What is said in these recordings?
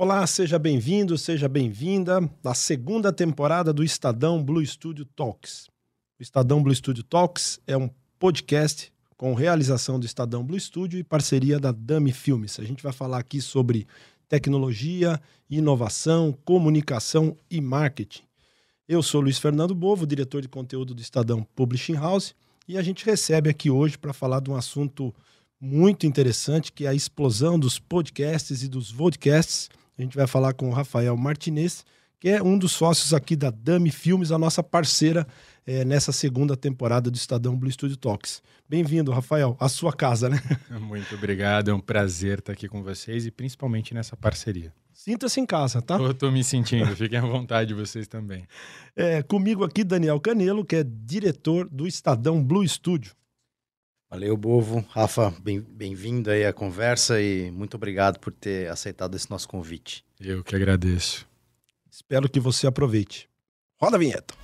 Olá, seja bem-vindo, seja bem-vinda à segunda temporada do Estadão Blue Studio Talks. O Estadão Blue Studio Talks é um podcast com realização do Estadão Blue Studio e parceria da Dami Filmes. A gente vai falar aqui sobre tecnologia, inovação, comunicação e marketing. Eu sou Luiz Fernando Bovo, diretor de conteúdo do Estadão Publishing House, e a gente recebe aqui hoje para falar de um assunto muito interessante, que é a explosão dos podcasts e dos vodcasts a gente vai falar com o Rafael Martinez, que é um dos sócios aqui da Dami Filmes, a nossa parceira é, nessa segunda temporada do Estadão Blue Studio Talks. Bem-vindo, Rafael, à sua casa, né? Muito obrigado, é um prazer estar aqui com vocês e principalmente nessa parceria. Sinta-se em casa, tá? Eu tô me sentindo, fiquem à vontade vocês também. É, comigo aqui, Daniel Canelo, que é diretor do Estadão Blue Studio. Valeu, Bovo. Rafa, bem-vindo bem aí à conversa e muito obrigado por ter aceitado esse nosso convite. Eu que agradeço. Espero que você aproveite. Roda a vinheta.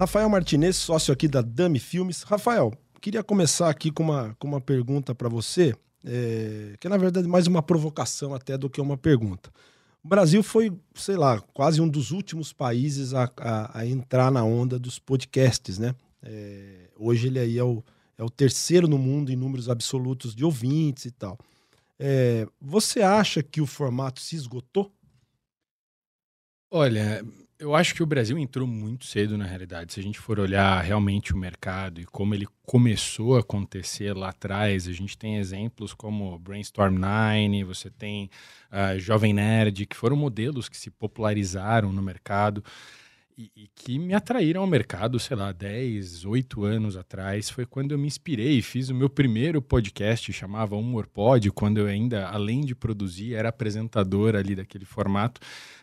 Rafael Martinez, sócio aqui da Dami Filmes. Rafael, queria começar aqui com uma, com uma pergunta para você é, que é, na verdade mais uma provocação até do que uma pergunta. O Brasil foi, sei lá, quase um dos últimos países a, a, a entrar na onda dos podcasts, né? É, hoje ele aí é o, é o terceiro no mundo em números absolutos de ouvintes e tal. É, você acha que o formato se esgotou? Olha, eu acho que o Brasil entrou muito cedo na realidade. Se a gente for olhar realmente o mercado e como ele começou a acontecer lá atrás, a gente tem exemplos como Brainstorm 9, você tem uh, Jovem Nerd, que foram modelos que se popularizaram no mercado e, e, que me atraíram ao mercado, sei lá, 10, 8 anos atrás. Foi quando eu me inspirei e fiz o meu primeiro podcast, chamava Humor Pod, quando eu ainda, além de produzir, era apresentador ali daquele formato,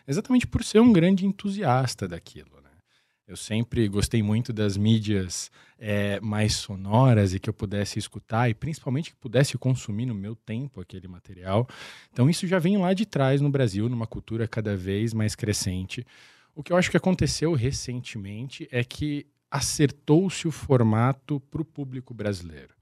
exatamente por ser um grande entusiasta daquilo. Né? Eu sempre gostei muito das mídias é, mais sonoras e que eu pudesse escutar e principalmente que pudesse consumir no meu tempo aquele material. Então isso já vem lá de trás no Brasil, numa cultura cada vez mais crescente. O que eu acho que aconteceu recentemente é que acertou-se o formato para o público brasileiro.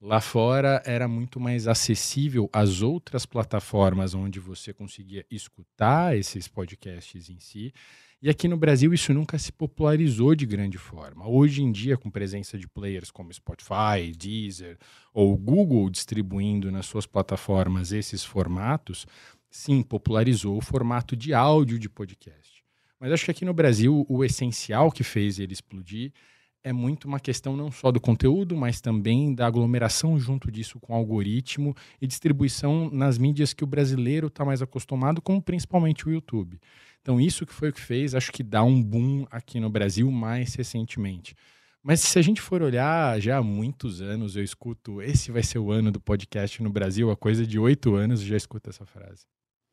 Lá fora era muito mais acessível às outras plataformas onde você conseguia escutar esses podcasts em si. E aqui no Brasil isso nunca se popularizou de grande forma. Hoje em dia, com presença de players como Spotify, Deezer ou Google distribuindo nas suas plataformas esses formatos, sim, popularizou o formato de áudio de podcast. Mas acho que aqui no Brasil o essencial que fez ele explodir é muito uma questão não só do conteúdo, mas também da aglomeração junto disso com algoritmo e distribuição nas mídias que o brasileiro está mais acostumado, como principalmente o YouTube. Então, isso que foi o que fez, acho que dá um boom aqui no Brasil mais recentemente. Mas se a gente for olhar, já há muitos anos eu escuto esse vai ser o ano do podcast no Brasil, a coisa de oito anos eu já escuto essa frase.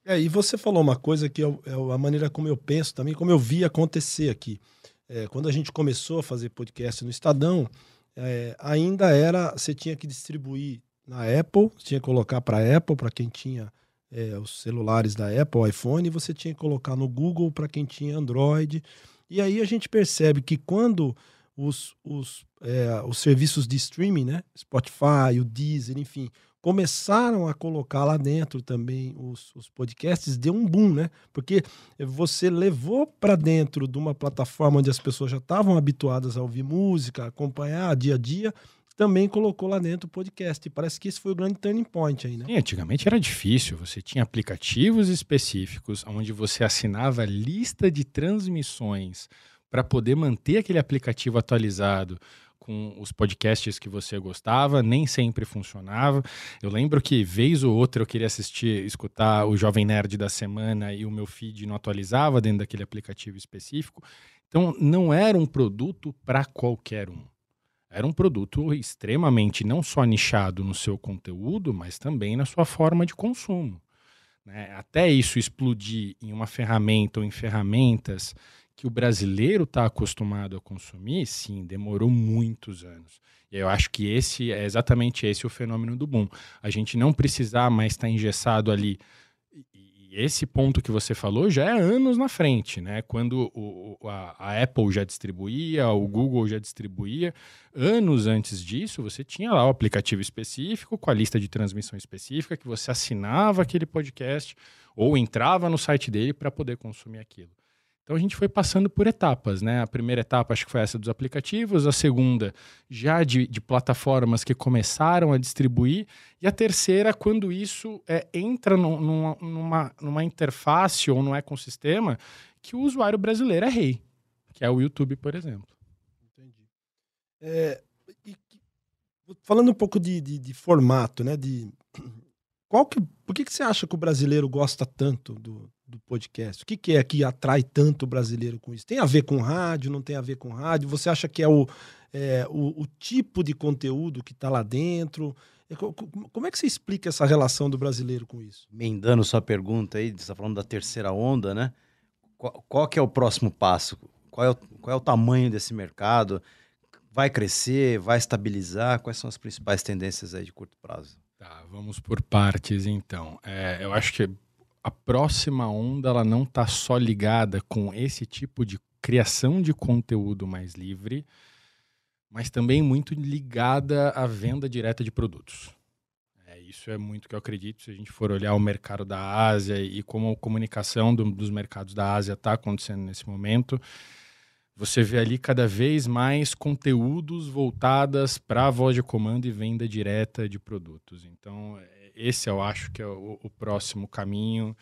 É, e você falou uma coisa que é, é a maneira como eu penso também, como eu vi acontecer aqui. É, quando a gente começou a fazer podcast no Estadão, é, ainda era, você tinha que distribuir na Apple, tinha que colocar para Apple, para quem tinha é, os celulares da Apple, iPhone, e você tinha que colocar no Google para quem tinha Android. E aí a gente percebe que quando os, os, é, os serviços de streaming, né, Spotify, o Deezer, enfim, começaram a colocar lá dentro também os, os podcasts, deu um boom, né? Porque você levou para dentro de uma plataforma onde as pessoas já estavam habituadas a ouvir música, acompanhar dia a dia, também colocou lá dentro o podcast. E parece que esse foi o grande turning point aí, né? Sim, antigamente era difícil. Você tinha aplicativos específicos onde você assinava lista de transmissões para poder manter aquele aplicativo atualizado com os podcasts que você gostava, nem sempre funcionava. Eu lembro que vez ou outra eu queria assistir, escutar o Jovem Nerd da semana e o meu feed não atualizava dentro daquele aplicativo específico. Então não era um produto para qualquer um. Era um produto extremamente não só nichado no seu conteúdo, mas também na sua forma de consumo. Né? Até isso explodir em uma ferramenta ou em ferramentas que o brasileiro está acostumado a consumir, sim, demorou muitos anos. E eu acho que esse é exatamente esse o fenômeno do boom. A gente não precisar mais estar tá engessado ali. E, esse ponto que você falou já é anos na frente, né? Quando o, a, a, Apple já distribuía, o Google já distribuía, anos antes disso, você tinha lá o aplicativo específico com a lista de transmissão específica que você assinava aquele podcast ou entrava no site dele para poder consumir aquilo. Então a gente foi passando por etapas, né? A primeira etapa acho que foi essa dos aplicativos, a segunda já de, de plataformas que começaram a distribuir, e a terceira, quando isso é, entra no, numa, numa, numa interface ou num ecossistema que o usuário brasileiro é rei, que é o YouTube, por exemplo. Entendi. É, e, falando um pouco de, de, de, formato, né? De, qual que, por que, que você acha que o brasileiro gosta tanto do, do podcast? O que, que é que atrai tanto o brasileiro com isso? Tem a ver com rádio, não tem a ver com rádio? Você acha que é o, é, o, o, tipo de conteúdo que está lá dentro? É, como é que você explica essa relação do brasileiro com isso? Mendando sua pergunta aí, você está falando da terceira onda, né? Qual, qual, que é o próximo passo? Qual é o, qual é o tamanho desse mercado? Vai crescer? Vai estabilizar? Quais são as principais tendências aí de curto prazo? Tá, vamos por partes então. É, eu acho que a próxima onda ela não está só ligada com esse tipo de criação de conteúdo mais livre, mas também muito ligada à venda direta de produtos. É, isso é muito que eu acredito. Se a gente for olhar o mercado da Ásia e como a comunicação do, dos mercados da Ásia está acontecendo nesse momento, você vê ali cada vez mais conteúdos voltadas para a voz de comando e venda direta de produtos. Então, esse eu acho que é o, o próximo caminho,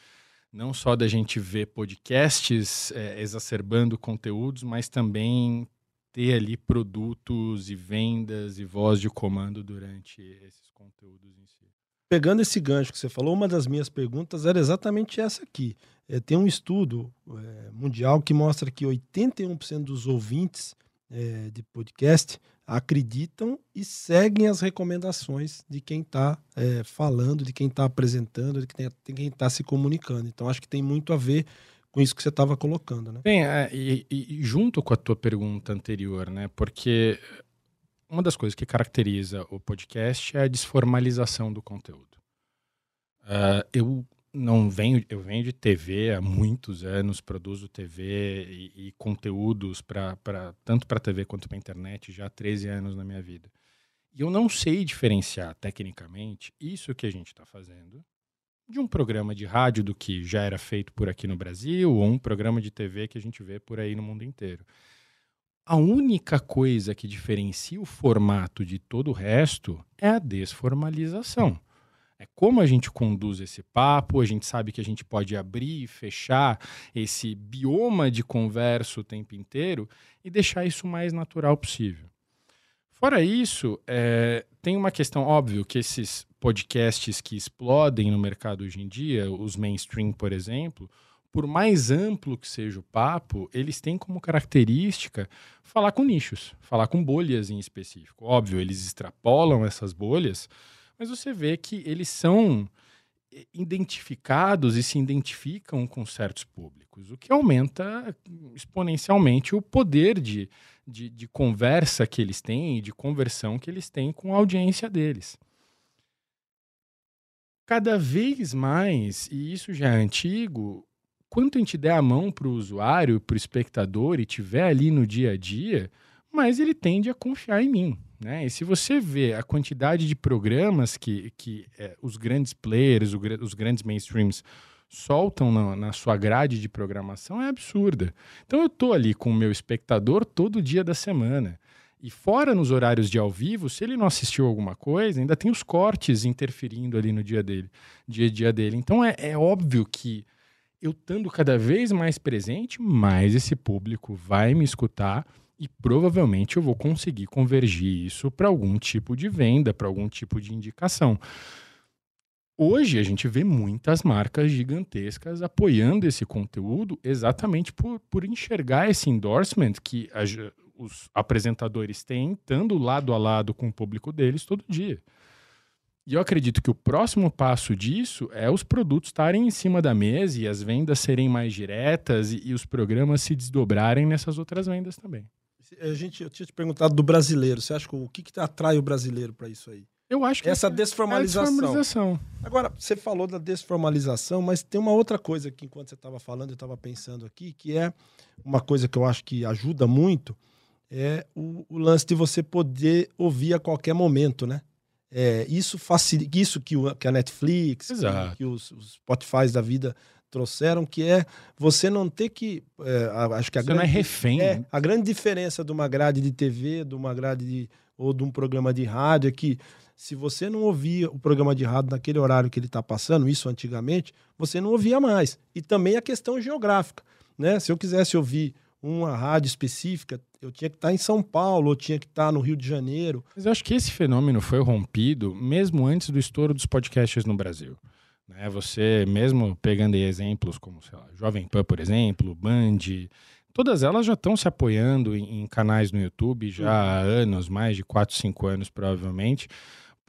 não só da gente ver podcasts é, exacerbando conteúdos, mas também ter ali produtos e vendas e voz de comando durante esses conteúdos em si. Pegando esse gancho que você falou, uma das minhas perguntas era exatamente essa aqui. É, tem um estudo é, mundial que mostra que 81% dos ouvintes é, de podcast acreditam e seguem as recomendações de quem está é, falando, de quem está apresentando, de quem está se comunicando. Então, acho que tem muito a ver com isso que você estava colocando, né? Bem, é, e, e, junto com a tua pergunta anterior, né? Porque uma das coisas que caracteriza o podcast é a desformalização do conteúdo. Uh, eu não venho, eu venho de TV há muitos anos, produzo TV e, e conteúdos para tanto para TV quanto para internet já há 13 anos na minha vida. E eu não sei diferenciar tecnicamente isso que a gente está fazendo de um programa de rádio do que já era feito por aqui no Brasil ou um programa de TV que a gente vê por aí no mundo inteiro. A única coisa que diferencia o formato de todo o resto é a desformalização. É como a gente conduz esse papo, a gente sabe que a gente pode abrir e fechar esse bioma de conversa o tempo inteiro e deixar isso o mais natural possível. Fora isso, é, tem uma questão óbvia que esses podcasts que explodem no mercado hoje em dia, os mainstream, por exemplo, por mais amplo que seja o papo, eles têm como característica falar com nichos, falar com bolhas em específico. Óbvio, eles extrapolam essas bolhas, mas você vê que eles são eh, identificados e se identificam com certos públicos, o que aumenta exponencialmente o poder de, de, de conversa que eles têm e de conversão que eles têm com a audiência deles. Cada vez mais, e isso já é antigo, quanto a gente der a mão para o usuário, para o espectador e tiver ali no dia a dia, mais ele tende a confiar em mim. Né? E se você vê a quantidade de programas que, que é, os grandes players, os grandes mainstreams soltam na, na, sua grade de programação, é absurda. Então eu estou ali com o meu espectador todo dia da semana. E fora nos horários de ao vivo, se ele não assistiu alguma coisa, ainda tem os cortes interferindo ali no dia dele, dia a dia dele. Então é, é óbvio que eu estando cada vez mais presente, mais esse público vai me escutar e provavelmente eu vou conseguir convergir isso para algum tipo de venda, para algum tipo de indicação. Hoje a gente vê muitas marcas gigantescas apoiando esse conteúdo exatamente por, por enxergar esse endorsement que a, os apresentadores têm, estando lado a lado com o público deles todo dia. E eu acredito que o próximo passo disso é os produtos estarem em cima da mesa e as vendas serem mais diretas e, e os programas se desdobrarem nessas outras vendas também a gente, eu tinha te perguntado do brasileiro. Você acha que o que, que atrai o brasileiro para isso aí? Eu acho que essa desformalização. É desformalização. Agora, você falou da desformalização, mas tem uma outra coisa que, enquanto você estava falando, eu estava pensando aqui, que é uma coisa que eu acho que ajuda muito, é o, o lance de você poder ouvir a qualquer momento, né? É, isso facilita, isso que, o, que a Netflix, que, que, os, os Spotify da vida trouxeram, que é você não ter que. É, acho que a você grande, não é refém. É, né? a grande diferença de uma grade de TV, de uma grade de, ou de um programa de rádio é que se você não ouvia o programa de rádio naquele horário que ele está passando, isso antigamente, você não ouvia mais. E também a questão geográfica. Né? Se eu quisesse ouvir uma rádio específica, eu tinha que estar em São Paulo, ou tinha que estar no Rio de Janeiro. Mas eu acho que esse fenômeno foi rompido mesmo antes do estouro dos podcasts no Brasil. Né? Você, mesmo pegando exemplos como, sei lá, Jovem Pan, por exemplo, Band, todas elas já estão se apoiando em, em, canais no YouTube já uhum. há anos, mais de 4, 5 anos provavelmente,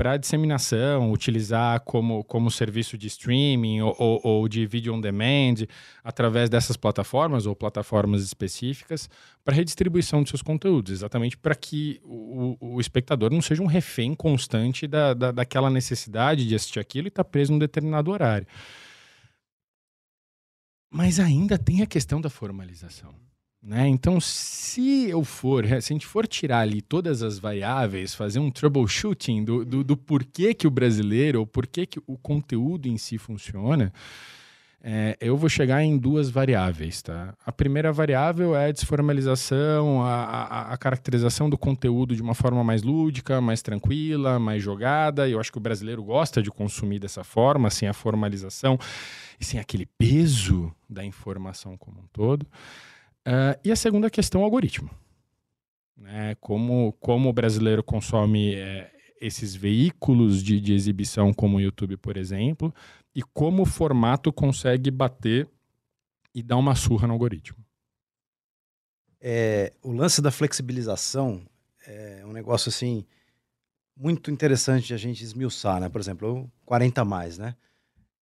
para disseminação, utilizar como, como serviço de streaming ou, ou, ou, de vídeo on demand através dessas plataformas ou plataformas específicas para redistribuição de seus conteúdos, exatamente para que o, o, espectador não seja um refém constante da, da, daquela necessidade de assistir aquilo e estar tá preso num determinado horário. Mas ainda tem a questão da formalização. Né? Então, se eu for, se a gente for tirar ali todas as variáveis, fazer um troubleshooting do, do, do porquê que o brasileiro, ou porquê que o conteúdo em si funciona, é, eu vou chegar em duas variáveis. Tá? A primeira variável é a desformalização, a, a, a caracterização do conteúdo de uma forma mais lúdica, mais tranquila, mais jogada. Eu acho que o brasileiro gosta de consumir dessa forma, sem a formalização e sem aquele peso da informação como um todo. Uh, e a segunda questão é o algoritmo. Né? Como, como o brasileiro consome é, esses veículos de, de exibição, como o YouTube, por exemplo, e como o formato consegue bater e dar uma surra no algoritmo. É, o lance da flexibilização é um negócio assim muito interessante de a gente esmiuçar, né? Por exemplo, eu 40 mais, né?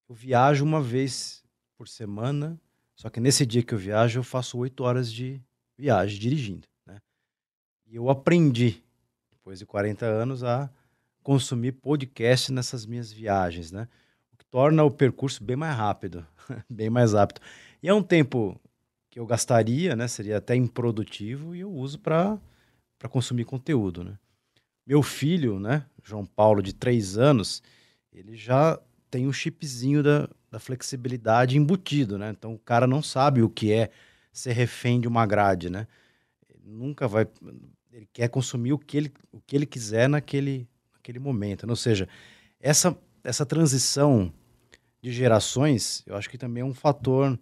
Eu viajo uma vez por semana só que nesse dia que eu viajo, eu faço oito horas de viagem dirigindo. Né? E eu aprendi, depois de 40 anos, a consumir podcast nessas minhas viagens, né? O que torna o percurso bem mais rápido, bem mais rápido. E é um tempo que eu gastaria, né? Seria até improdutivo e eu uso para consumir conteúdo, né? Meu filho, né? João Paulo, de três anos, ele já tem um chipzinho da, da flexibilidade embutido, né? Então o cara não sabe o que é ser refém de uma grade, né? Ele nunca vai. Ele quer consumir o que ele, o que ele quiser naquele, naquele momento. Ou seja, essa, essa transição de gerações, eu acho que também é um fator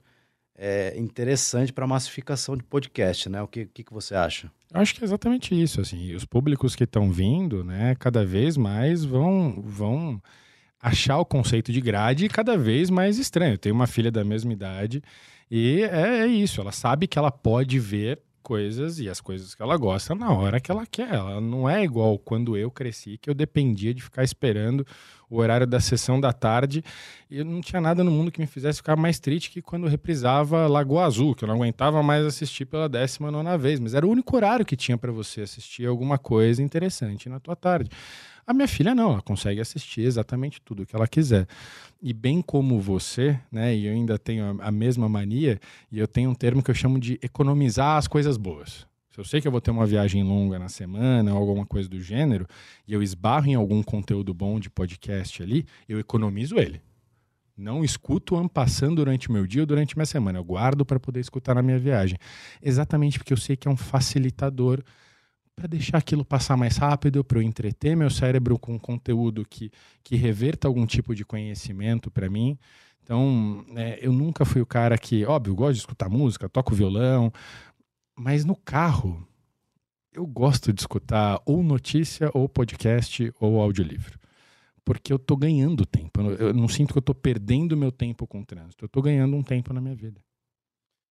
é, interessante para a massificação de podcast, né? O que, que, que você acha? Eu acho que é exatamente isso. Assim, os públicos que estão vindo, né, cada vez mais vão, vão achar o conceito de grade cada vez mais estranho. Eu tenho uma filha da mesma idade e é, é, isso. Ela sabe que ela pode ver coisas e as coisas que ela gosta na hora que ela quer. Ela não é igual quando eu cresci, que eu dependia de ficar esperando o horário da sessão da tarde e não tinha nada no mundo que me fizesse ficar mais triste que quando reprisava Lagoa Azul, que eu não aguentava mais assistir pela décima nona vez, mas era o único horário que tinha para você assistir alguma coisa interessante na tua tarde. A minha filha não, ela consegue assistir exatamente tudo que ela quiser. E bem como você, né, e eu ainda tenho a, mesma mania, e eu tenho um termo que eu chamo de economizar as coisas boas. Se eu sei que eu vou ter uma viagem longa na semana ou alguma coisa do gênero, e eu esbarro em algum conteúdo bom de podcast ali, eu economizo ele. Não escuto ampassando durante o meu dia ou durante minha semana. Eu guardo para poder escutar na minha viagem. Exatamente porque eu sei que é um facilitador para deixar aquilo passar mais rápido, para eu entreter meu cérebro com conteúdo que, que reverta algum tipo de conhecimento para mim. Então, é, eu nunca fui o cara que, óbvio, gosto de escutar música, toco violão, mas no carro eu gosto de escutar ou notícia, ou podcast, ou audiolivro. Porque eu tô ganhando tempo. Eu não sinto que eu tô perdendo meu tempo com o trânsito. Eu tô ganhando um tempo na minha vida.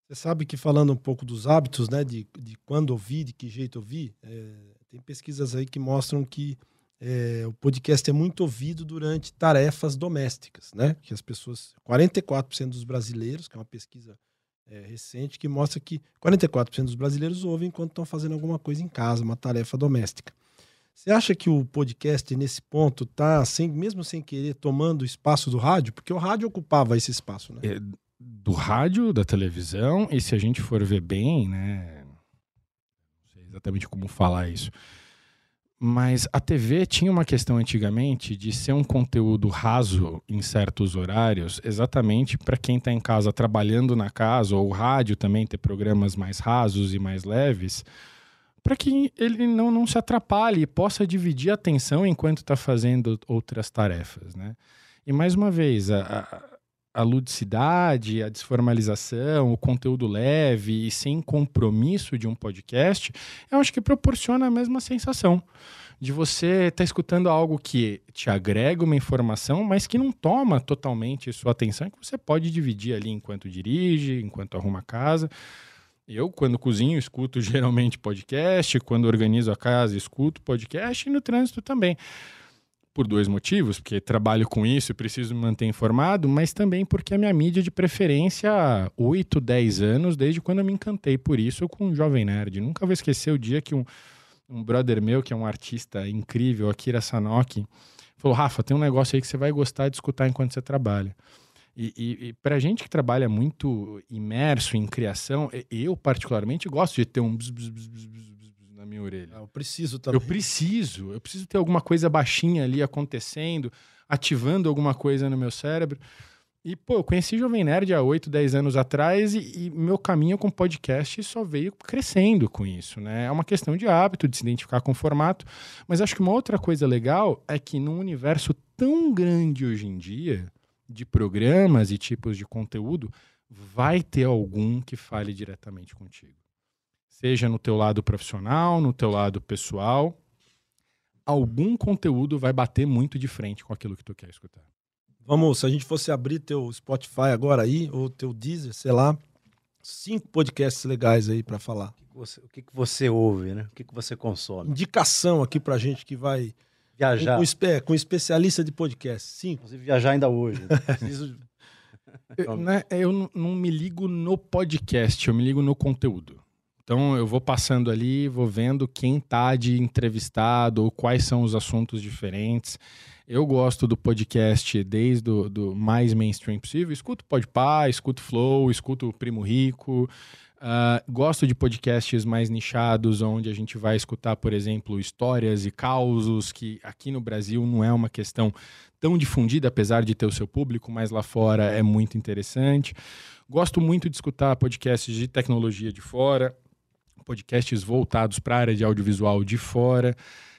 Você sabe que falando um pouco dos hábitos, né, de, de quando ouvir, de que jeito ouvir, é, tem pesquisas aí que mostram que é, o podcast é muito ouvido durante tarefas domésticas, né? Que as pessoas, 44% dos brasileiros, que é uma pesquisa é, recente, que mostra que 44% dos brasileiros ouvem enquanto estão fazendo alguma coisa em casa, uma tarefa doméstica. Você acha que o podcast nesse ponto tá, sem, mesmo sem querer, tomando espaço do rádio? Porque o rádio ocupava esse espaço, né? É, do rádio, da televisão, e se a gente for ver bem, né? Não sei exatamente como falar isso. Mas a TV tinha uma questão antigamente de ser um conteúdo raso em certos horários, exatamente para quem está em casa trabalhando na casa, ou o rádio também ter programas mais rasos e mais leves, para que ele não, não se atrapalhe e possa dividir a atenção enquanto está fazendo outras tarefas. Né? E mais uma vez, a, a ludicidade, a desformalização, o conteúdo leve e sem compromisso de um podcast, eu acho que proporciona a mesma sensação de você estar tá escutando algo que te agrega uma informação, mas que não toma totalmente sua atenção, que você pode dividir ali enquanto dirige, enquanto arruma a casa. Eu, quando cozinho, escuto geralmente podcast, quando organizo a casa, escuto podcast e no trânsito também por dois motivos, porque trabalho com isso e preciso me manter informado, mas também porque a minha mídia de preferência há 8, 10 anos, desde quando eu me encantei por isso com o Jovem Nerd. Nunca vou esquecer o dia que um, um brother meu, que é um artista incrível, Akira Sanoki, falou: Rafa, tem um negócio aí que você vai gostar de escutar enquanto você trabalha. E, e, e para gente que trabalha muito imerso em criação, eu particularmente gosto de ter um bzz, bzz, bzz, na minha orelha. Ah, eu preciso também. Eu preciso, eu preciso ter alguma coisa baixinha ali acontecendo, ativando alguma coisa no meu cérebro. E, pô, eu conheci Jovem Nerd há 8, 10 anos atrás e, e, meu caminho com podcast só veio crescendo com isso, né? É uma questão de hábito, de se identificar com o formato. Mas acho que uma outra coisa legal é que num universo tão grande hoje em dia, de programas e tipos de conteúdo, vai ter algum que fale diretamente contigo seja no teu lado profissional, no teu lado pessoal, algum conteúdo vai bater muito de frente com aquilo que tu quer escutar. Vamos, se a gente fosse abrir teu Spotify agora aí, ou teu Deezer, sei lá, cinco podcasts legais aí para falar. O que, você, o que, que você ouve, né? O que, que você consome? Indicação aqui pra gente que vai viajar com, com, com especialista de podcast. Cinco. Inclusive viajar ainda hoje. Né? Preciso... eu, né, eu não me ligo no podcast, eu me ligo no conteúdo. Então eu vou passando ali, vou vendo quem tá de entrevistado ou quais são os assuntos diferentes. Eu gosto do podcast desde o do mais mainstream possível. Escuto Podpah, escuto Flow, escuto Primo Rico. Uh, gosto de podcasts mais nichados, onde a gente vai escutar, por exemplo, histórias e causos, que aqui no Brasil não é uma questão tão difundida, apesar de ter o seu público, mas lá fora é muito interessante. Gosto muito de escutar podcasts de tecnologia de fora podcasts voltados para a área de audiovisual de fora.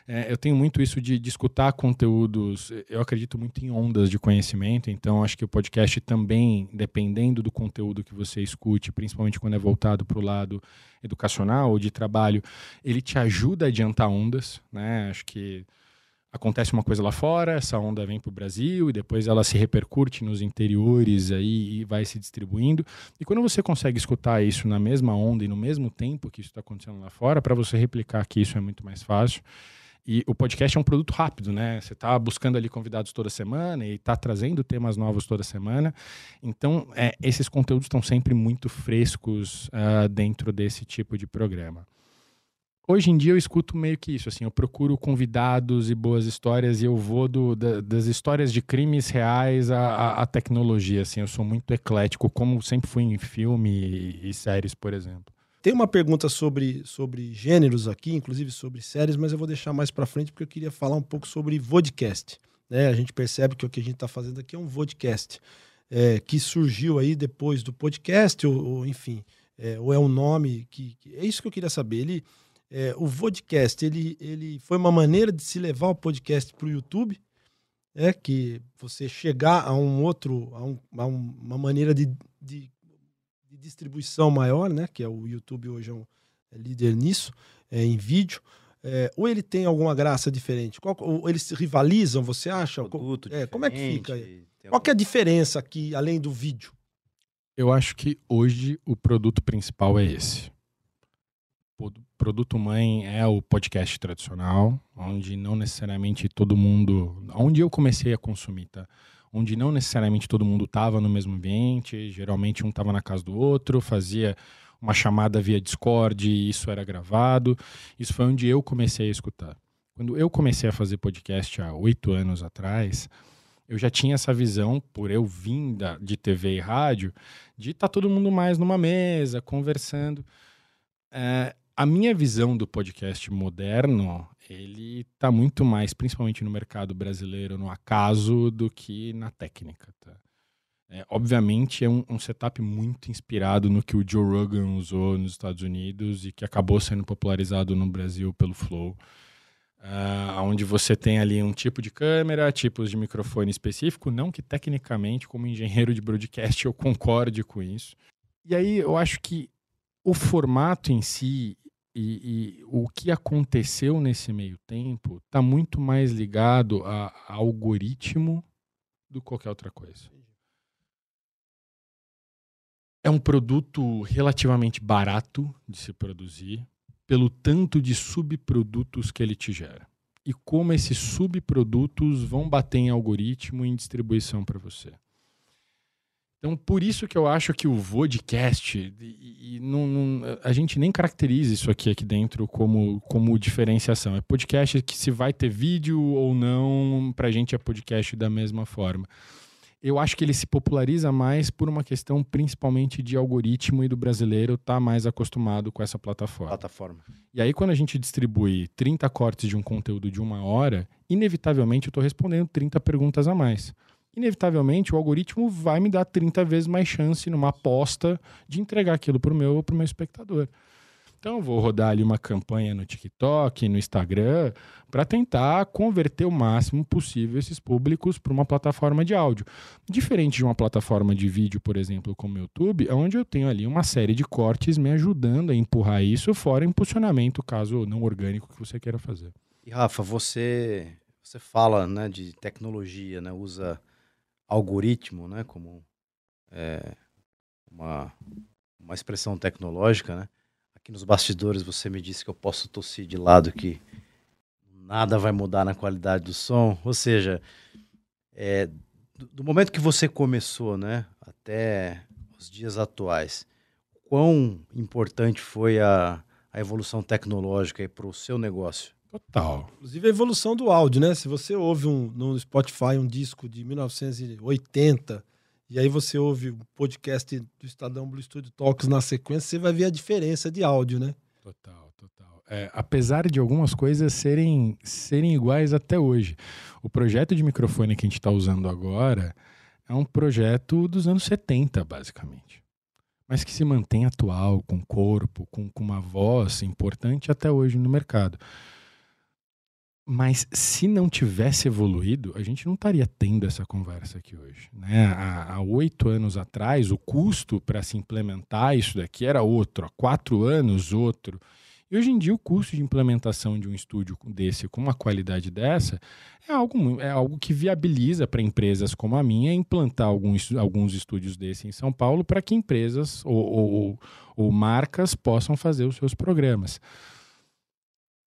É, eu tenho muito isso de, de, escutar conteúdos, eu acredito muito em ondas de conhecimento, então acho que o podcast também, dependendo do conteúdo que você escute, principalmente quando é voltado para o lado educacional ou de trabalho, ele te ajuda a adiantar ondas, né? Acho que acontece uma coisa lá fora, essa onda vem para o Brasil e depois ela se repercute nos interiores aí e vai se distribuindo. E quando você consegue escutar isso na mesma onda e no mesmo tempo que isso está acontecendo lá fora, para você replicar aqui isso é muito mais fácil. E o podcast é um produto rápido, né? Você está buscando ali convidados toda semana e está trazendo temas novos toda semana. Então, é, esses conteúdos estão sempre muito frescos uh, dentro desse tipo de programa. Hoje em dia eu escuto meio que isso, assim, eu procuro convidados e boas histórias e eu vou do, da, das histórias de crimes reais à, tecnologia, assim, eu sou muito eclético, como sempre fui em filme e, e séries, por exemplo. Tem uma pergunta sobre, sobre gêneros aqui, inclusive sobre séries, mas eu vou deixar mais para frente porque eu queria falar um pouco sobre vodcast. Né? A gente percebe que o que a gente está fazendo aqui é um vodcast, é, que surgiu aí depois do podcast, ou, ou enfim, é, ou é um nome que, que, É isso que eu queria saber. Ele é, o vodcast ele, ele foi uma maneira de se levar o podcast para o YouTube, é que você chegar a um outro, a, um, a uma maneira de, de, de, distribuição maior, né? Que é o YouTube hoje é, um, é líder nisso, é, em vídeo. É, ou ele tem alguma graça diferente? Qual, ou eles rivalizam, você acha? Produto é, como é que fica? Qual que é a diferença aqui, além do vídeo? Eu acho que hoje o produto principal é esse o produto mãe é o podcast tradicional, onde não necessariamente todo mundo, onde eu comecei a consumir, tá? Onde não necessariamente todo mundo estava no mesmo ambiente, geralmente um estava na casa do outro, fazia uma chamada via Discord e isso era gravado. Isso foi onde eu comecei a escutar. Quando eu comecei a fazer podcast há oito anos atrás, eu já tinha essa visão, por eu vir de TV e rádio, de estar tá todo mundo mais numa mesa, conversando. É, a minha visão do podcast moderno, ele está muito mais, principalmente no mercado brasileiro, no acaso do que na técnica. Tá? É, obviamente é um, um, setup muito inspirado no que o Joe Rogan usou nos Estados Unidos e que acabou sendo popularizado no Brasil pelo Flow. Uh, onde você tem ali um tipo de câmera, tipos de microfone específico, não que tecnicamente, como engenheiro de broadcast, eu concorde com isso. E aí eu acho que o formato em si e, e o que aconteceu nesse meio tempo está muito mais ligado a, a algoritmo do que qualquer outra coisa. É um produto relativamente barato de se produzir, pelo tanto de subprodutos que ele te gera e como esses subprodutos vão bater em algoritmo e em distribuição para você. Então, por isso que eu acho que o vodcast, e, e não, não, a gente nem caracteriza isso aqui, aqui dentro como, como diferenciação. É podcast que se vai ter vídeo ou não, para a gente é podcast da mesma forma eu acho que ele se populariza mais por uma questão principalmente de algoritmo e do brasileiro estar tá mais acostumado com essa plataforma. plataforma. E aí, quando a gente distribui 30 cortes de um conteúdo de uma hora, inevitavelmente eu estou respondendo 30 perguntas a mais. Inevitavelmente, o algoritmo vai me dar 30 vezes mais chance numa aposta de entregar aquilo para o meu, meu espectador. Então, vou rodar ali uma campanha no TikTok, no Instagram, para tentar converter o máximo possível esses públicos para uma plataforma de áudio. Diferente de uma plataforma de vídeo, por exemplo, como o YouTube, onde eu tenho ali uma série de cortes me ajudando a empurrar isso fora impulsionamento, caso não orgânico que você queira fazer. E Rafa, você você fala né, de tecnologia, né, usa algoritmo né, como é, uma, uma expressão tecnológica, né? Aqui nos bastidores você me disse que eu posso tossir de lado que nada vai mudar na qualidade do som. Ou seja, é, do, do, momento que você começou, né, até os dias atuais, quão importante foi a, a evolução tecnológica para o seu negócio? Total. Inclusive a evolução do áudio, né? Se você ouve um, no Spotify um disco de 1980 e aí você ouve o podcast do Estadão Blue Studio Talks na sequência, você vai ver a diferença de áudio, né? Total, total. É, apesar de algumas coisas serem, serem iguais até hoje. O projeto de microfone que a gente está usando agora é um projeto dos anos 70, basicamente. Mas que se mantém atual, com corpo, com, com uma voz importante até hoje no mercado. Mas se não tivesse evoluído, a gente não estaria tendo essa conversa aqui hoje. Né? Há oito anos atrás, o custo para se implementar isso daqui era outro. Há quatro anos, outro. E hoje em dia, o custo de implementação de um estúdio desse, com uma qualidade dessa, é algo, é algo que viabiliza para empresas como a minha implantar alguns, alguns estúdios desse em São Paulo para que empresas ou, ou, ou marcas possam fazer os seus programas.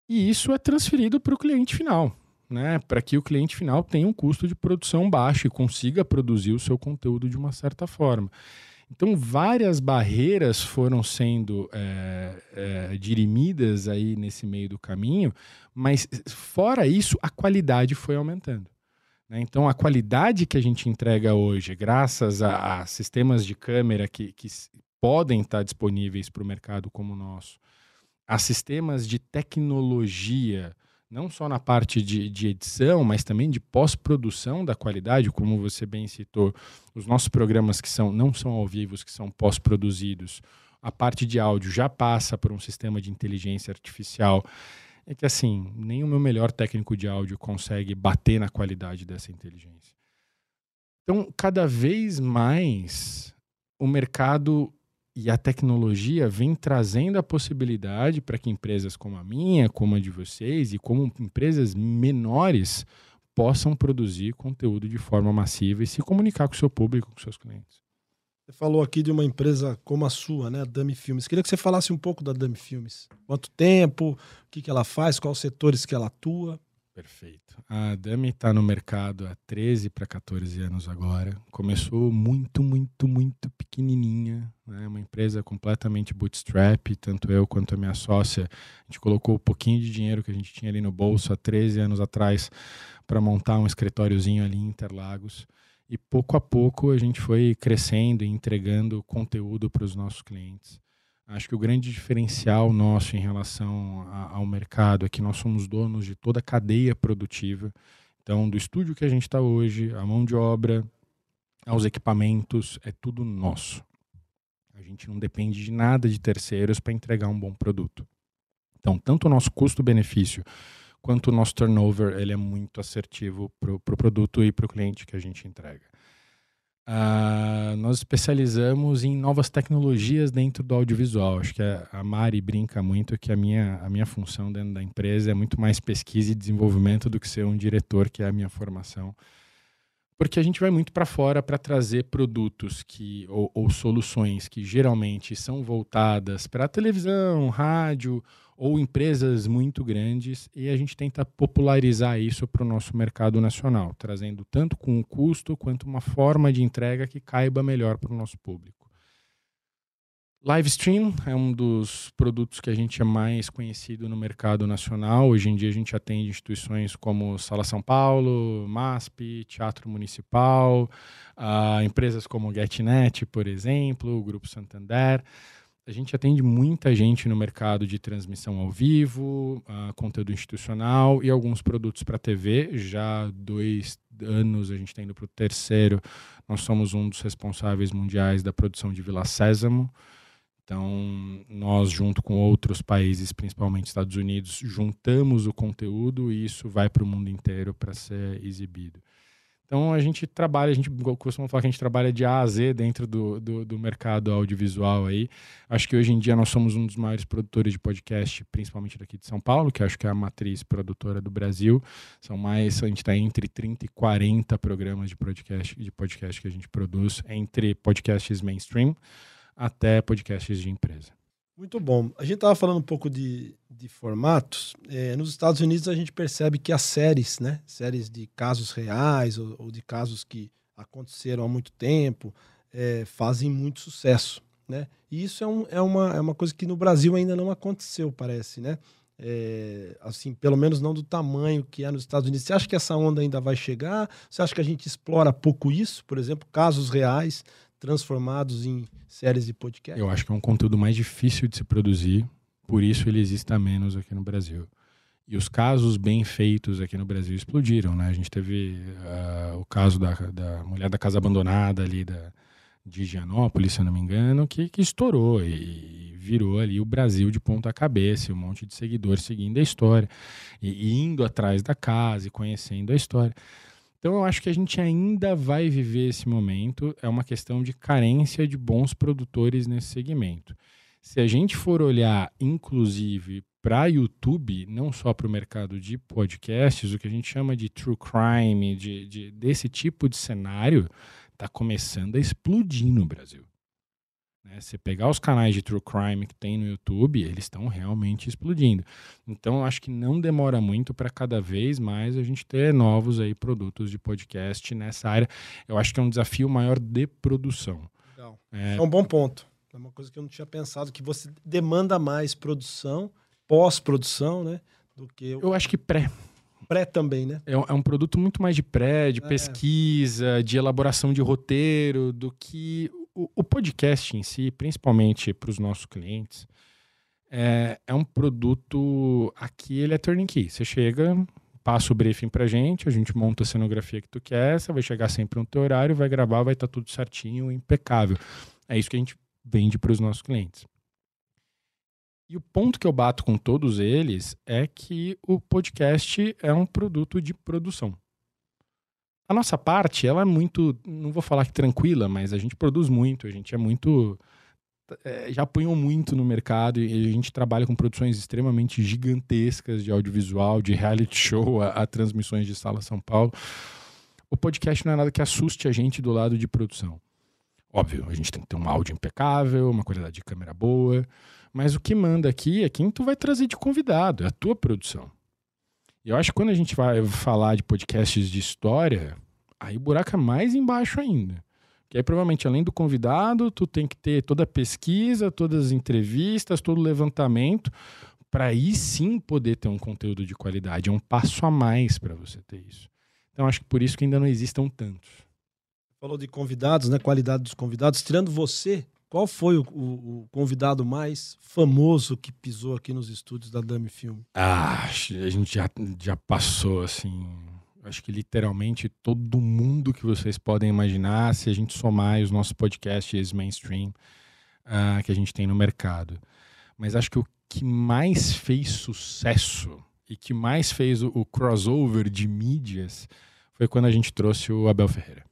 E isso é transferido para o cliente final, né? Para que o cliente final tenha um custo de produção baixo e consiga produzir o seu conteúdo de uma certa forma. Então, várias barreiras foram sendo é, é, dirimidas aí nesse meio do caminho, mas fora isso, a qualidade foi aumentando. Né? Então, a qualidade que a gente entrega hoje, graças a, a sistemas de câmera que, que podem estar disponíveis para o mercado como o nosso, a sistemas de tecnologia, não só na parte de, de edição, mas também de pós-produção da qualidade, como você bem citou, os nossos programas que são não são ao vivo, que são pós-produzidos, a parte de áudio já passa por um sistema de inteligência artificial. É que assim, nem o meu melhor técnico de áudio consegue bater na qualidade dessa inteligência. Então, cada vez mais o mercado e a tecnologia vem trazendo a possibilidade para que empresas como a minha, como a de vocês e como empresas menores possam produzir conteúdo de forma massiva e se comunicar com o seu público, com seus clientes. Você falou aqui de uma empresa como a sua, né, a Dami Filmes. Queria que você falasse um pouco da Dami Filmes. Quanto tempo, o que, que ela faz, quais setores que ela atua. Perfeito. A Dami está no mercado há 13 para 14 anos agora. Começou muito, muito, muito pequenininha. Né? Uma empresa completamente bootstrap. Tanto eu quanto a minha sócia, a gente colocou o um pouquinho de dinheiro que a gente tinha ali no bolso há 13 anos atrás para montar um escritóriozinho ali em Interlagos. E pouco a pouco a gente foi crescendo e entregando conteúdo para os nossos clientes. Acho que o grande diferencial nosso em relação a, ao mercado é que nós somos donos de toda a cadeia produtiva. Então, do estúdio que a gente está hoje, a mão de obra, aos equipamentos, é tudo nosso. A gente não depende de nada de terceiros para entregar um bom produto. Então, tanto o nosso custo-benefício quanto o nosso turnover, ele é muito assertivo para o pro produto e para o cliente que a gente entrega. Uh, nós especializamos em novas tecnologias dentro do audiovisual. Acho que a, Mari brinca muito que a minha, a minha função dentro da empresa é muito mais pesquisa e desenvolvimento do que ser um diretor, que é a minha formação. Porque a gente vai muito para fora para trazer produtos que ou, ou soluções que geralmente são voltadas para televisão, rádio ou empresas muito grandes e a gente tenta popularizar isso para o nosso mercado nacional, trazendo tanto com o custo quanto uma forma de entrega que caiba melhor para o nosso público. Live Stream é um dos produtos que a gente é mais conhecido no mercado nacional. Hoje em dia a gente atende instituições como Sala São Paulo, MASP, Teatro Municipal, uh, empresas como GetNet, por exemplo, o Grupo Santander a gente atende muita gente no mercado de transmissão ao vivo, uh, conteúdo institucional e alguns produtos para TV. Já dois anos a gente está indo para o terceiro. Nós somos um dos responsáveis mundiais da produção de Vila Sésamo. Então, nós, junto com outros países, principalmente Estados Unidos, juntamos o conteúdo e isso vai para o mundo inteiro para ser exibido. Então a gente trabalha, a gente costuma falar que a gente trabalha de A a Z dentro do, do, do, mercado audiovisual aí. Acho que hoje em dia nós somos um dos maiores produtores de podcast, principalmente daqui de São Paulo, que acho que é a matriz produtora do Brasil. São mais, a gente está entre 30 e 40 programas de podcast, de podcast que a gente produz, entre podcasts mainstream até podcasts de empresa. Muito bom. A gente estava falando um pouco de, de formatos. É, nos Estados Unidos a gente percebe que as séries, né, séries de casos reais ou, ou de casos que aconteceram há muito tempo, é, fazem muito sucesso, né? E isso é, um, é, uma, é uma coisa que no Brasil ainda não aconteceu, parece, né? É, assim, pelo menos não do tamanho que é nos Estados Unidos. Você acha que essa onda ainda vai chegar? Você acha que a gente explora pouco isso? Por exemplo, casos reais transformados em séries de podcast? Eu acho que é um conteúdo mais difícil de se produzir, por isso ele exista menos aqui no Brasil. E os casos bem feitos aqui no Brasil explodiram, né? A gente teve uh, o caso da, da mulher da casa abandonada ali da, de Higienópolis, se eu não me engano, que, que estourou e, e virou ali o Brasil de ponta cabeça, um monte de seguidores seguindo a história e, e indo atrás da casa e conhecendo a história. Então eu acho que a gente ainda vai viver esse momento, é uma questão de carência de bons produtores nesse segmento. Se a gente for olhar, inclusive, para YouTube, não só para o mercado de podcasts, o que a gente chama de true crime, de, de desse tipo de cenário, está começando a explodir no Brasil. Né? Você pegar os canais de true crime que tem no YouTube, eles estão realmente explodindo. Então, eu acho que não demora muito para cada vez mais a gente ter novos aí produtos de podcast nessa área. Eu acho que é um desafio maior de produção. Legal. É, é um bom ponto. É uma coisa que eu não tinha pensado, que você demanda mais produção, pós-produção, né? Do que. Eu acho que pré. Pré também, né? É, é um produto muito mais de pré, de é. pesquisa, de elaboração de roteiro, do que o, podcast em si, principalmente para os nossos clientes, é, é um produto. Aqui ele é turnkey. Você chega, passa o briefing pra gente, a gente monta a cenografia que tu quer, você vai chegar sempre no teu horário, vai gravar, vai estar tá tudo certinho, impecável. É isso que a gente vende para os nossos clientes. E o ponto que eu bato com todos eles é que o podcast é um produto de produção. A nossa parte, ela é muito, não vou falar que tranquila, mas a gente produz muito, a gente é muito. É, já apanhou muito no mercado e a gente trabalha com produções extremamente gigantescas de audiovisual, de reality show, a, a transmissões de Sala São Paulo. O podcast não é nada que assuste a gente do lado de produção. Óbvio, a gente tem que ter um áudio impecável, uma qualidade de câmera boa, mas o que manda aqui é quem tu vai trazer de convidado, é a tua produção. Eu acho que quando a gente vai falar de podcasts de história, aí o buraco é mais embaixo ainda. Que aí provavelmente além do convidado, tu tem que ter toda a pesquisa, todas as entrevistas, todo o levantamento, para aí sim poder ter um conteúdo de qualidade. É um passo a mais para você ter isso. Então acho que por isso que ainda não existam tantos. Falou de convidados, né? Qualidade dos convidados. Tirando você, qual foi o, o, o, convidado mais famoso que pisou aqui nos estúdios da Dame Filme? Ah, a gente já, já passou, assim. Acho que literalmente todo mundo que vocês podem imaginar, se a gente somar os nossos podcasts mainstream uh, que a gente tem no mercado. Mas acho que o que mais fez sucesso e que mais fez o, o crossover de mídias foi quando a gente trouxe o Abel Ferreira.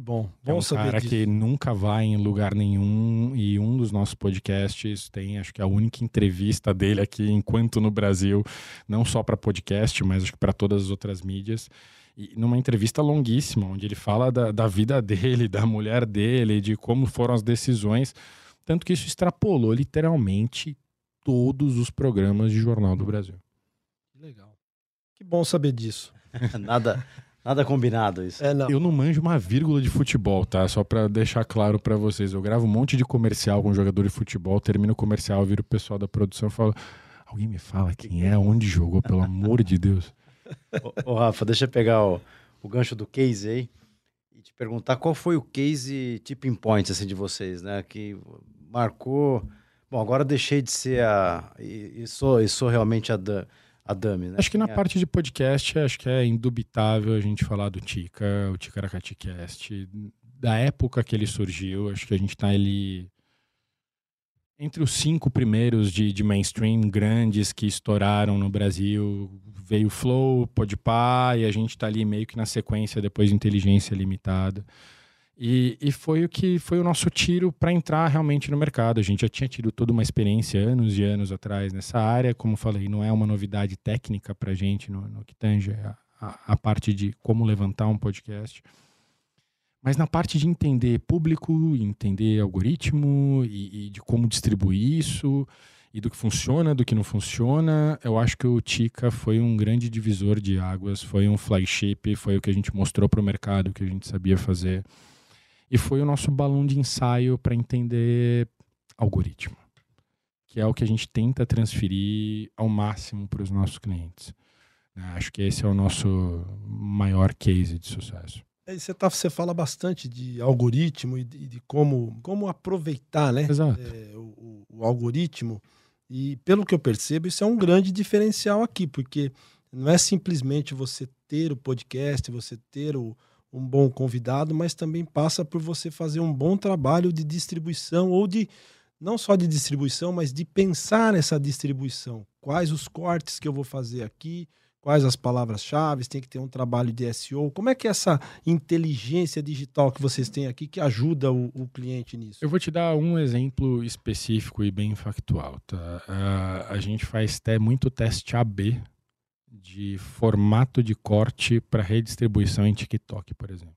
Que bom. Bom é um saber cara disso. que nunca vai em lugar nenhum e um dos nossos podcasts tem, acho que a única entrevista dele aqui enquanto no Brasil, não só para podcast, mas acho que para todas as outras mídias. E numa entrevista longuíssima, onde ele fala da, da vida dele, da mulher dele, de como foram as decisões, tanto que isso extrapolou literalmente todos os programas de jornal do Brasil. Que legal. Que bom saber disso. nada, nada combinado isso. É, não. Eu não manjo uma vírgula de futebol, tá? Só para deixar claro para vocês. Eu gravo um monte de comercial com jogador de futebol, termino o comercial, viro o pessoal da produção e falo: alguém me fala quem é, onde jogou, pelo amor de Deus. ô, ô, Rafa, deixa eu pegar o, o gancho do case aí e te perguntar qual foi o case tipping point assim, de vocês, né? Que marcou. Bom, agora deixei de ser a. E, e sou, e sou realmente a, da, a né? Acho que na é. parte de podcast, acho que é indubitável a gente falar do Tica, o Ticaracati Cast, da época que ele surgiu. Acho que a gente tá ali entre os cinco primeiros de, de mainstream grandes que estouraram no Brasil. Veio Flow, Podpah, e a gente tá ali meio que na sequência depois de Inteligência Limitada. E, e, foi o que foi o nosso tiro para entrar realmente no mercado. A gente já tinha tido toda uma experiência anos e anos atrás nessa área. Como falei, não é uma novidade técnica para a gente no, no, que tange a, a, a, parte de como levantar um podcast. Mas na parte de entender público, entender algoritmo e, e de como distribuir isso e do que funciona, do que não funciona, eu acho que o Tica foi um grande divisor de águas, foi um flagship, foi o que a gente mostrou para o mercado que a gente sabia fazer. E foi o nosso balão de ensaio para entender algoritmo, que é o que a gente tenta transferir ao máximo para os nossos clientes. Acho que esse é o nosso maior case de sucesso. Você, tá, você fala bastante de algoritmo e de, de como, como aproveitar né? É, o, o, algoritmo. E pelo que eu percebo, isso é um grande diferencial aqui, porque não é simplesmente você ter o podcast, você ter o, um bom convidado, mas também passa por você fazer um bom trabalho de distribuição ou de não só de distribuição, mas de pensar nessa distribuição. Quais os cortes que eu vou fazer aqui, quais as palavras-chave, tem que ter um trabalho de SEO. Como é que é essa inteligência digital que vocês têm aqui que ajuda o, o cliente nisso? Eu vou te dar um exemplo específico e bem factual. Tá? Uh, a gente faz até muito teste AB de formato de corte para redistribuição em TikTok, por exemplo.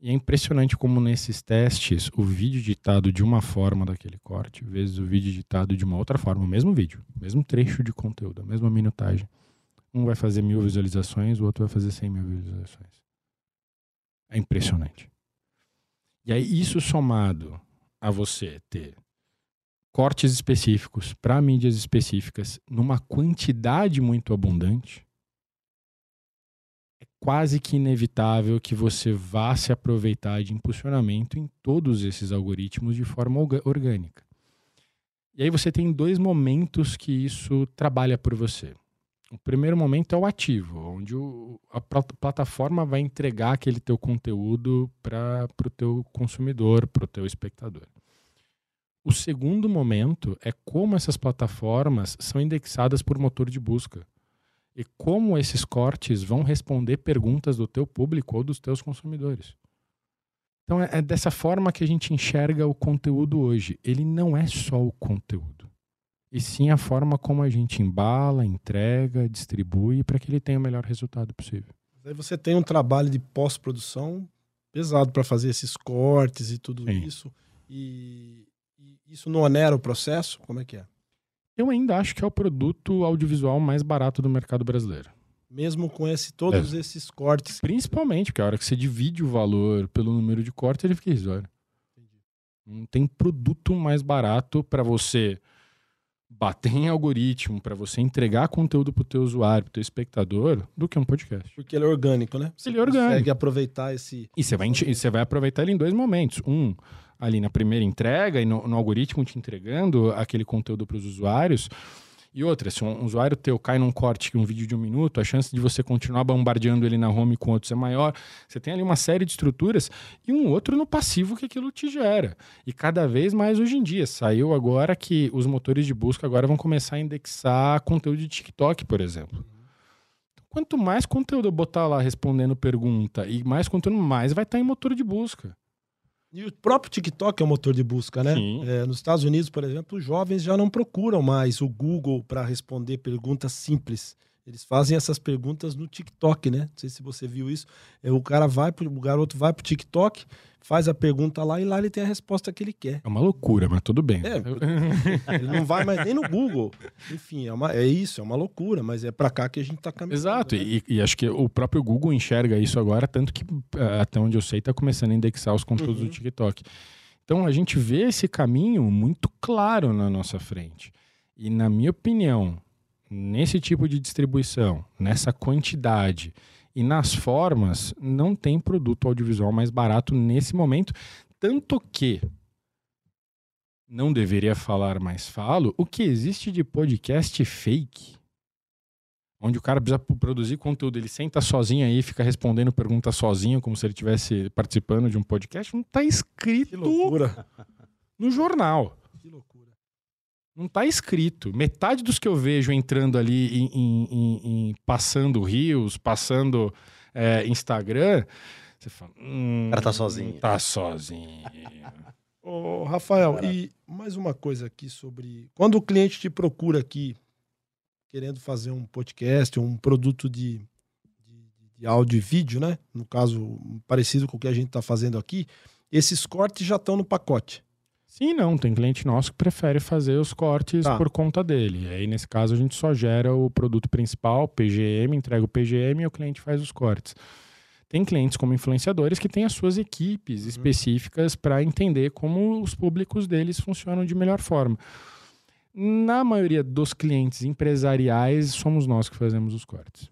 E é impressionante como nesses testes o vídeo editado de uma forma daquele corte, vezes o vídeo editado de uma outra forma, o mesmo vídeo, o mesmo trecho de conteúdo, a mesma minutagem. Um vai fazer mil visualizações, o outro vai fazer cem mil visualizações. É impressionante. E aí, isso somado a você ter cortes específicos para mídias específicas numa quantidade muito abundante, é quase que inevitável que você vá se aproveitar de impulsionamento em todos esses algoritmos de forma orgânica. E aí você tem dois momentos que isso trabalha por você. O primeiro momento é o ativo, onde o, a plataforma vai entregar aquele teu conteúdo para o teu consumidor, para o teu espectador. O segundo momento é como essas plataformas são indexadas por motor de busca e como esses cortes vão responder perguntas do teu público ou dos teus consumidores. Então é, é dessa forma que a gente enxerga o conteúdo hoje. Ele não é só o conteúdo, e sim a forma como a gente embala, entrega, distribui para que ele tenha o melhor resultado possível. Aí você tem um trabalho de pós-produção pesado para fazer esses cortes e tudo sim. isso. E, isso não onera o processo? Como é que é? Eu ainda acho que é o produto audiovisual mais barato do mercado brasileiro. Mesmo com esse, todos É. esses cortes. Principalmente porque a hora que você divide o valor pelo número de cortes, ele fica irrisório. Não tem produto mais barato para você bater em algoritmo, para você entregar conteúdo pro teu usuário, pro teu espectador, do que um podcast. Porque ele é orgânico, né? Você Ele é orgânico. consegue aproveitar esse. E você vai, e você vai aproveitar ele em dois momentos. Um, ali na primeira entrega e no, no algoritmo te entregando aquele conteúdo para os usuários. E outra, se um usuário teu cai num corte, um vídeo de um minuto, a chance de você continuar bombardeando ele na home com outros é maior. Você tem ali uma série de estruturas e um outro no passivo que aquilo te gera. E cada vez mais hoje em dia. Saiu agora que os motores de busca agora vão começar a indexar conteúdo de TikTok, por exemplo. Quanto mais conteúdo eu botar lá respondendo pergunta e mais conteúdo, mais vai estar em motor de busca. E o próprio TikTok é um motor de busca, né? É, nos Estados Unidos, por exemplo, os jovens já não procuram mais o Google para responder perguntas simples. Eles fazem essas perguntas no TikTok, né? Não sei se você viu isso. É, o cara vai, pro, o garoto vai pro TikTok, faz a pergunta lá e lá ele tem a resposta que ele quer. É uma loucura, mas tudo bem. É, Ele não vai mais nem no Google. Enfim, é, uma- é isso, é uma loucura, mas é para cá que a gente tá caminhando. Exato, né? e, e acho que o próprio Google enxerga isso agora, tanto que, eh, até onde eu sei, está começando a indexar os conteúdos Uhum. do TikTok. Então a gente vê esse caminho muito claro na nossa frente. E, na minha opinião, nesse tipo de distribuição, nessa quantidade e nas formas, não tem produto audiovisual mais barato nesse momento. Tanto que não deveria falar, mas falo, o que existe de podcast fake onde o cara precisa produzir conteúdo, ele senta sozinho aí, fica respondendo perguntas sozinho, como se ele estivesse participando de um podcast, não tá Que escrito loucura. no jornal. Não tá escrito. Metade dos que eu vejo entrando ali em, em- em- em- passando rios, passando é, Instagram, você fala. Hum, O cara tá sozinho. Tá sozinho. Ô, Rafael, e mais uma coisa aqui sobre. Quando o cliente te procura aqui, querendo fazer um podcast, um produto de, de, de áudio e vídeo, né? No caso, parecido com o que a gente está fazendo aqui, esses cortes já estão no pacote. Sim, não. Tem cliente nosso que prefere fazer os cortes Tá. por conta dele. Aí, nesse caso, a gente só gera o produto principal, PGM, entrega o PGM e o cliente faz os cortes. Tem clientes como influenciadores que têm as suas equipes específicas para entender como os públicos deles funcionam de melhor forma. Na maioria dos clientes empresariais, somos nós que fazemos os cortes.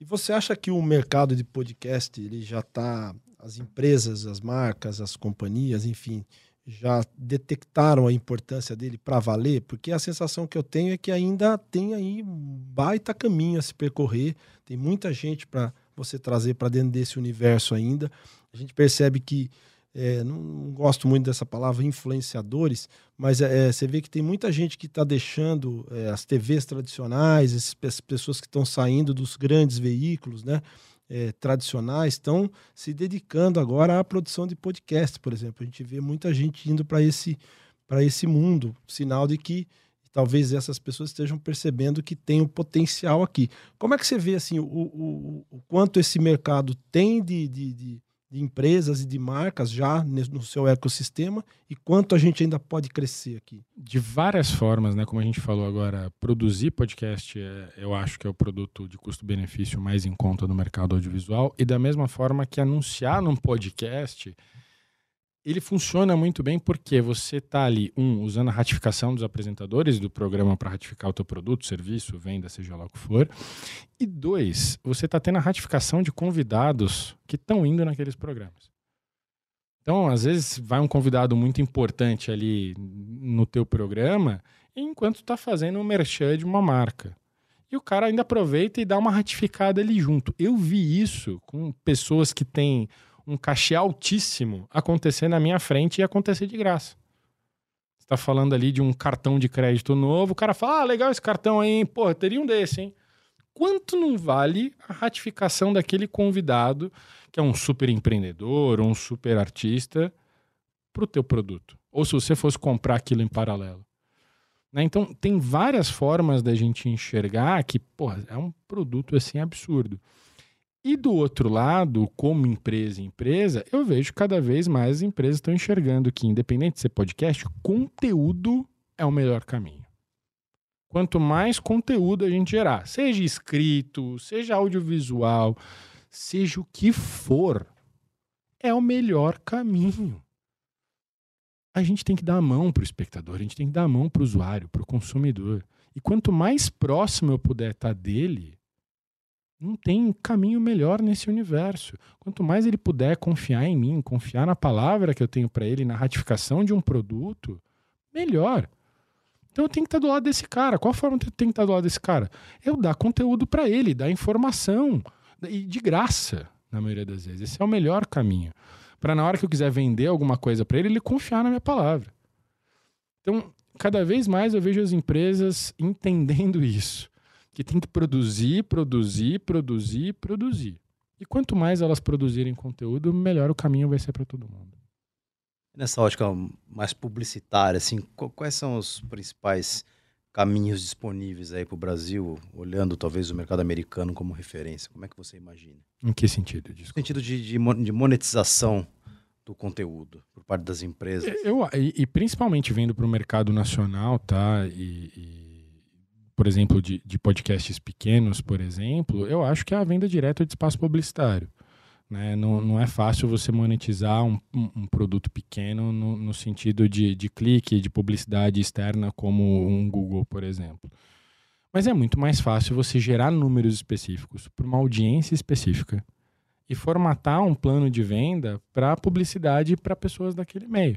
E você acha que o mercado de podcast ele já está, as empresas, as marcas, as companhias, enfim, já detectaram a importância dele para valer? Porque a sensação que eu tenho é que ainda tem aí um baita caminho a se percorrer, tem muita gente para você trazer para dentro desse universo ainda. A gente percebe que é, não, não gosto muito dessa palavra influenciadores, mas é, é, você vê que tem muita gente que está deixando é, as TVs tradicionais, pe- pessoas que estão saindo dos grandes veículos né, é, tradicionais, estão se dedicando agora à produção de podcast, por exemplo. A gente vê muita gente indo para esse, esse mundo, sinal de que talvez essas pessoas estejam percebendo que tem um potencial aqui. Como é que você vê assim, o, o, o quanto esse mercado tem de, de, de de empresas e de marcas já no seu ecossistema e quanto a gente ainda pode crescer aqui? De várias formas, né? Como a gente falou agora, produzir podcast é, eu acho que é o produto de custo-benefício mais em conta do mercado audiovisual. E da mesma forma que anunciar num podcast, ele funciona muito bem porque você está ali, um, usando a ratificação dos apresentadores do programa para ratificar o teu produto, serviço, venda, seja lá o que for. E dois, você está tendo a ratificação de convidados que estão indo naqueles programas. Então, às vezes, vai um convidado muito importante ali no teu programa, enquanto está fazendo um merchan de uma marca. E o cara ainda aproveita e dá uma ratificada ali junto. Eu vi isso com pessoas que têm um cachê altíssimo acontecer na minha frente e acontecer de graça. Você tá falando ali de um cartão de crédito novo, o cara fala, ah, legal esse cartão aí, hein? Pô, teria um desse, hein? Quanto não vale a ratificação daquele convidado, que é um super empreendedor, um super artista, pro teu produto? Ou se você fosse comprar aquilo em paralelo? Né? Então, tem várias formas da gente enxergar que, porra, é um produto assim absurdo. E do outro lado, como empresa empresa, eu vejo cada vez mais as empresas estão enxergando que, independente de ser podcast, conteúdo é o melhor caminho. Quanto mais conteúdo a gente gerar, seja escrito, seja audiovisual, seja o que for, é o melhor caminho. A gente tem que dar a mão para o espectador, a gente tem que dar a mão para o usuário, para o consumidor. E quanto mais próximo eu puder estar dele, não tem caminho melhor nesse universo. Quanto mais ele puder confiar em mim, confiar na palavra que eu tenho para ele, na ratificação de um produto, melhor. Então eu tenho que estar do lado desse cara. Qual forma eu tenho que estar do lado desse cara? Eu dar conteúdo para ele, dar informação e de graça, na maioria das vezes. Esse é o melhor caminho. Para na hora que eu quiser vender alguma coisa para ele, ele confiar na minha palavra. Então, cada vez mais eu vejo as empresas entendendo isso, que tem que produzir, produzir, produzir, produzir. E quanto mais elas produzirem conteúdo, melhor o caminho vai ser para todo mundo. Nessa ótica mais publicitária, assim, quais são os principais caminhos disponíveis aí para o Brasil, olhando talvez o mercado americano como referência? Como é que você imagina? Em que sentido? No sentido de, de, de, monetização do conteúdo por parte das empresas. Eu, e, e principalmente vendo para o mercado nacional, tá? E, e por exemplo, de, de podcasts pequenos, por exemplo, eu acho que é a venda direta de espaço publicitário. Né? Não, não é fácil você monetizar um, um, produto pequeno no, no sentido de, de clique, de publicidade externa, como um Google, por exemplo. Mas é muito mais fácil você gerar números específicos para uma audiência específica e formatar um plano de venda para publicidade para pessoas daquele meio.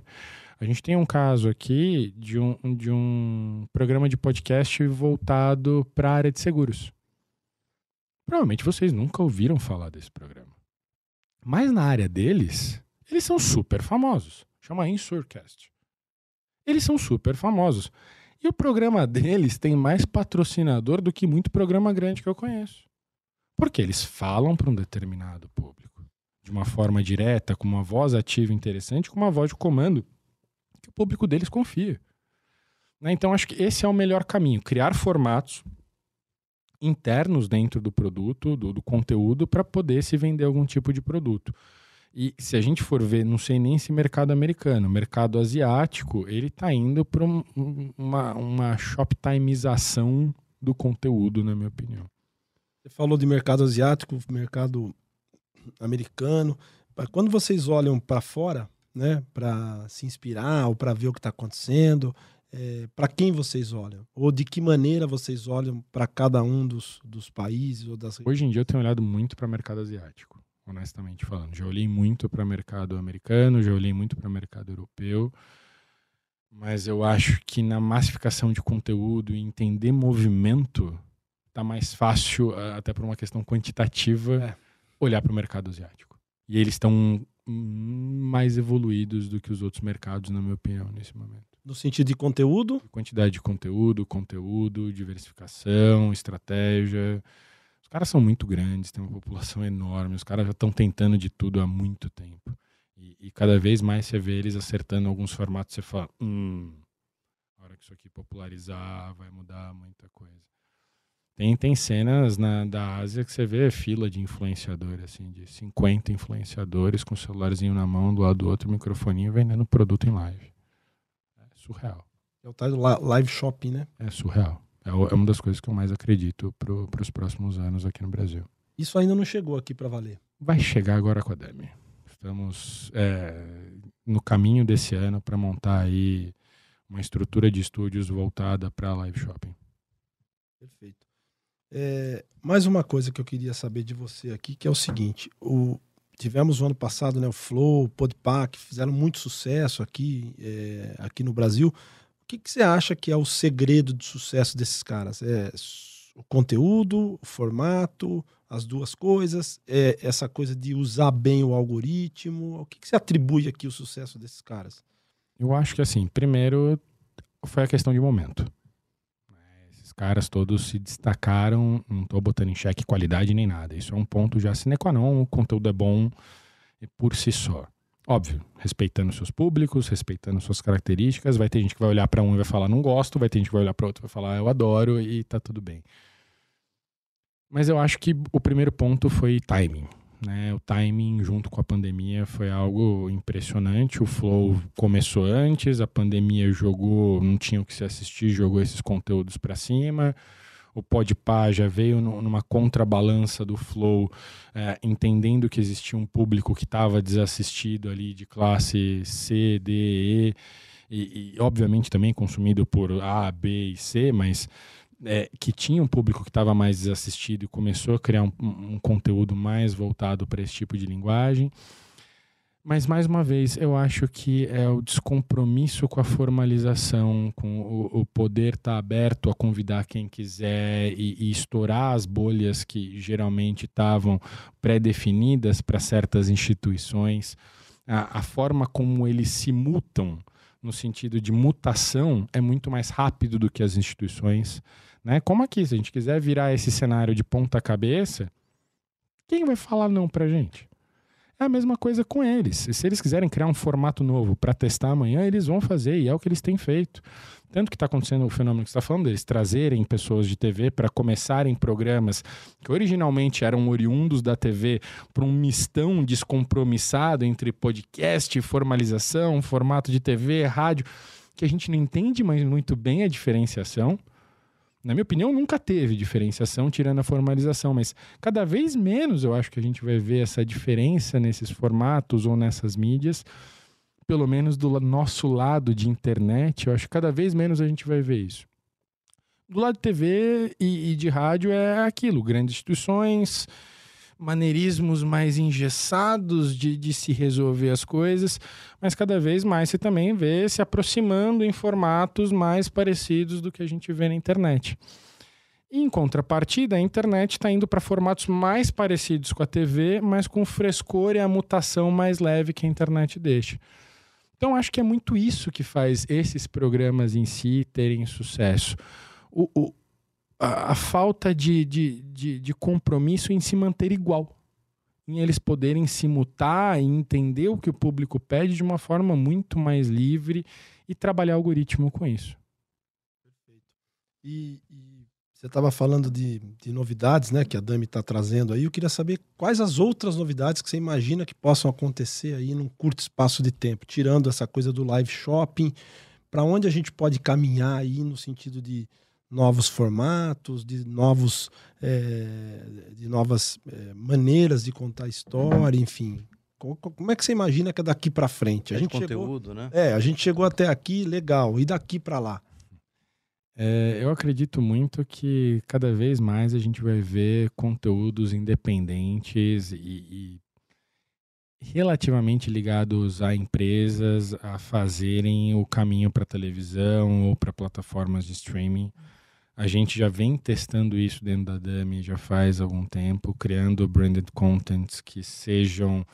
A gente tem um caso aqui de um, de um programa de podcast voltado para a área de seguros. Provavelmente vocês nunca ouviram falar desse programa. Mas na área deles, eles são super famosos. Chama Insurcast. Eles são super famosos. E o programa deles tem mais patrocinador do que muito programa grande que eu conheço. Porque eles falam para um determinado público. De uma forma direta, com uma voz ativa interessante, com uma voz de comando o público deles confia. Né? Então, acho que esse é o melhor caminho. Criar formatos internos dentro do produto, do, do conteúdo, para poder se vender algum tipo de produto. E se a gente for ver, não sei nem se mercado americano, mercado asiático, ele está indo para um, uma, uma shoptimeização do conteúdo, na minha opinião. Você falou de mercado asiático, mercado americano. Quando vocês olham para fora, né, para se inspirar ou para ver o que está acontecendo, é, para quem vocês olham? Ou de que maneira vocês olham para cada um dos, dos países ou das Hoje em dia eu tenho olhado muito para o mercado asiático, honestamente falando. Já olhei muito para o mercado americano, já olhei muito para o mercado europeu, mas eu acho que na massificação de conteúdo e entender movimento tá mais fácil, até por uma questão quantitativa, é. olhar para o mercado asiático. E eles estão mais evoluídos do que os outros mercados, na minha opinião, nesse momento. No sentido de conteúdo? Quantidade de conteúdo, conteúdo, diversificação, estratégia. Os caras são muito grandes, tem uma população enorme, os caras já estão tentando de tudo há muito tempo. E, e, cada vez mais você vê eles acertando alguns formatos, você fala, hum, a hora que isso aqui popularizar, vai mudar muita coisa. Tem, tem cenas na, da Ásia que você vê fila de influenciador, assim, de 50 influenciadores com o celularzinho na mão, do lado do outro, microfoninho, vendendo produto em live surreal. É o tal do live shopping, né? É surreal. É, é uma das coisas que eu mais acredito para os próximos anos aqui no Brasil. Isso ainda não chegou aqui para valer. Vai chegar agora com a Demi. Estamos é, no caminho desse ano para montar aí uma estrutura de estúdios voltada para live shopping. Perfeito. É, mais uma coisa que eu queria saber de você aqui, que é o seguinte: o, tivemos o ano passado né, o Flow, o Podpah, que fizeram muito sucesso aqui, é, aqui no Brasil. O que, que, você acha que é o segredo do sucesso desses caras? É o conteúdo, o formato, as duas coisas, é essa coisa de usar bem o algoritmo? O que, que você atribui aqui o sucesso desses caras? Eu acho que assim, primeiro foi a questão de momento caras todos se destacaram, não estou botando em xeque qualidade nem nada. Isso é um ponto já sine qua non, o conteúdo é bom por si só. Óbvio, respeitando seus públicos, respeitando suas características, vai ter gente que vai olhar para um e vai falar não gosto, vai ter gente que vai olhar para outro e vai falar eu adoro e tá tudo bem. Mas eu acho que o primeiro ponto foi timing. Né? O timing junto com a pandemia foi algo impressionante. O Flow começou antes, a pandemia jogou, não tinha o que se assistir, jogou esses conteúdos para cima. O Podpah já veio numa contrabalança do Flow, é, entendendo que existia um público que estava desassistido ali de classe C, D, E, e, e obviamente também consumido por A, B e C, mas é, que tinha um público que estava mais desassistido e começou a criar um, um conteúdo mais voltado para esse tipo de linguagem. Mas, mais uma vez, eu acho que é o descompromisso com a formalização, com o, o poder estar tá aberto a convidar quem quiser e, e estourar as bolhas que geralmente estavam pré-definidas para certas instituições. A, a forma como eles se mutam, no sentido de mutação, é muito mais rápido do que as instituições. Né? Como aqui, se a gente quiser virar esse cenário de ponta cabeça, quem vai falar não pra gente? É a mesma coisa com eles. Se eles quiserem criar um formato novo para testar amanhã, eles vão fazer e é o que eles têm feito. Tanto que está acontecendo o fenômeno que está falando, eles trazerem pessoas de TV para começarem programas que originalmente eram oriundos da TV para um mistão descompromissado entre podcast, formalização, formato de TV, rádio, que a gente não entende mais muito bem a diferenciação na minha opinião, nunca teve diferenciação tirando a formalização, mas cada vez menos eu acho que a gente vai ver essa diferença nesses formatos ou nessas mídias, pelo menos do nosso lado de internet, eu acho que cada vez menos a gente vai ver isso. Do lado de TV e, e de rádio é aquilo, grandes instituições, maneirismos mais engessados de, de se resolver as coisas, mas cada vez mais você também vê se aproximando em formatos mais parecidos do que a gente vê na internet. Em contrapartida, a internet está indo para formatos mais parecidos com a TV, mas com frescor e a mutação mais leve que a internet deixa. Então, acho que é muito isso que faz esses programas em si terem sucesso. O, o, a, a falta de, de, de, de compromisso em se manter igual em eles poderem se mutar e entender o que o público pede de uma forma muito mais livre e trabalhar algoritmo com isso. Perfeito. E, e você estava falando de, de, novidades, né, que a Dami está trazendo aí. Eu queria saber quais as outras novidades que você imagina que possam acontecer aí num curto espaço de tempo, tirando essa coisa do live shopping, para onde a gente pode caminhar aí no sentido de novos formatos, de novos é, de novas é, maneiras de contar história, enfim. Como é que você imagina que é daqui para frente? A é gente conteúdo, chegou, né? É, a gente chegou até aqui, legal. E daqui para lá? É, eu acredito muito que cada vez mais a gente vai ver conteúdos independentes e, e relativamente ligados a empresas a fazerem o caminho para televisão ou para plataformas de streaming. A gente já vem testando isso dentro da Dummy já faz algum tempo, criando branded contents que sejam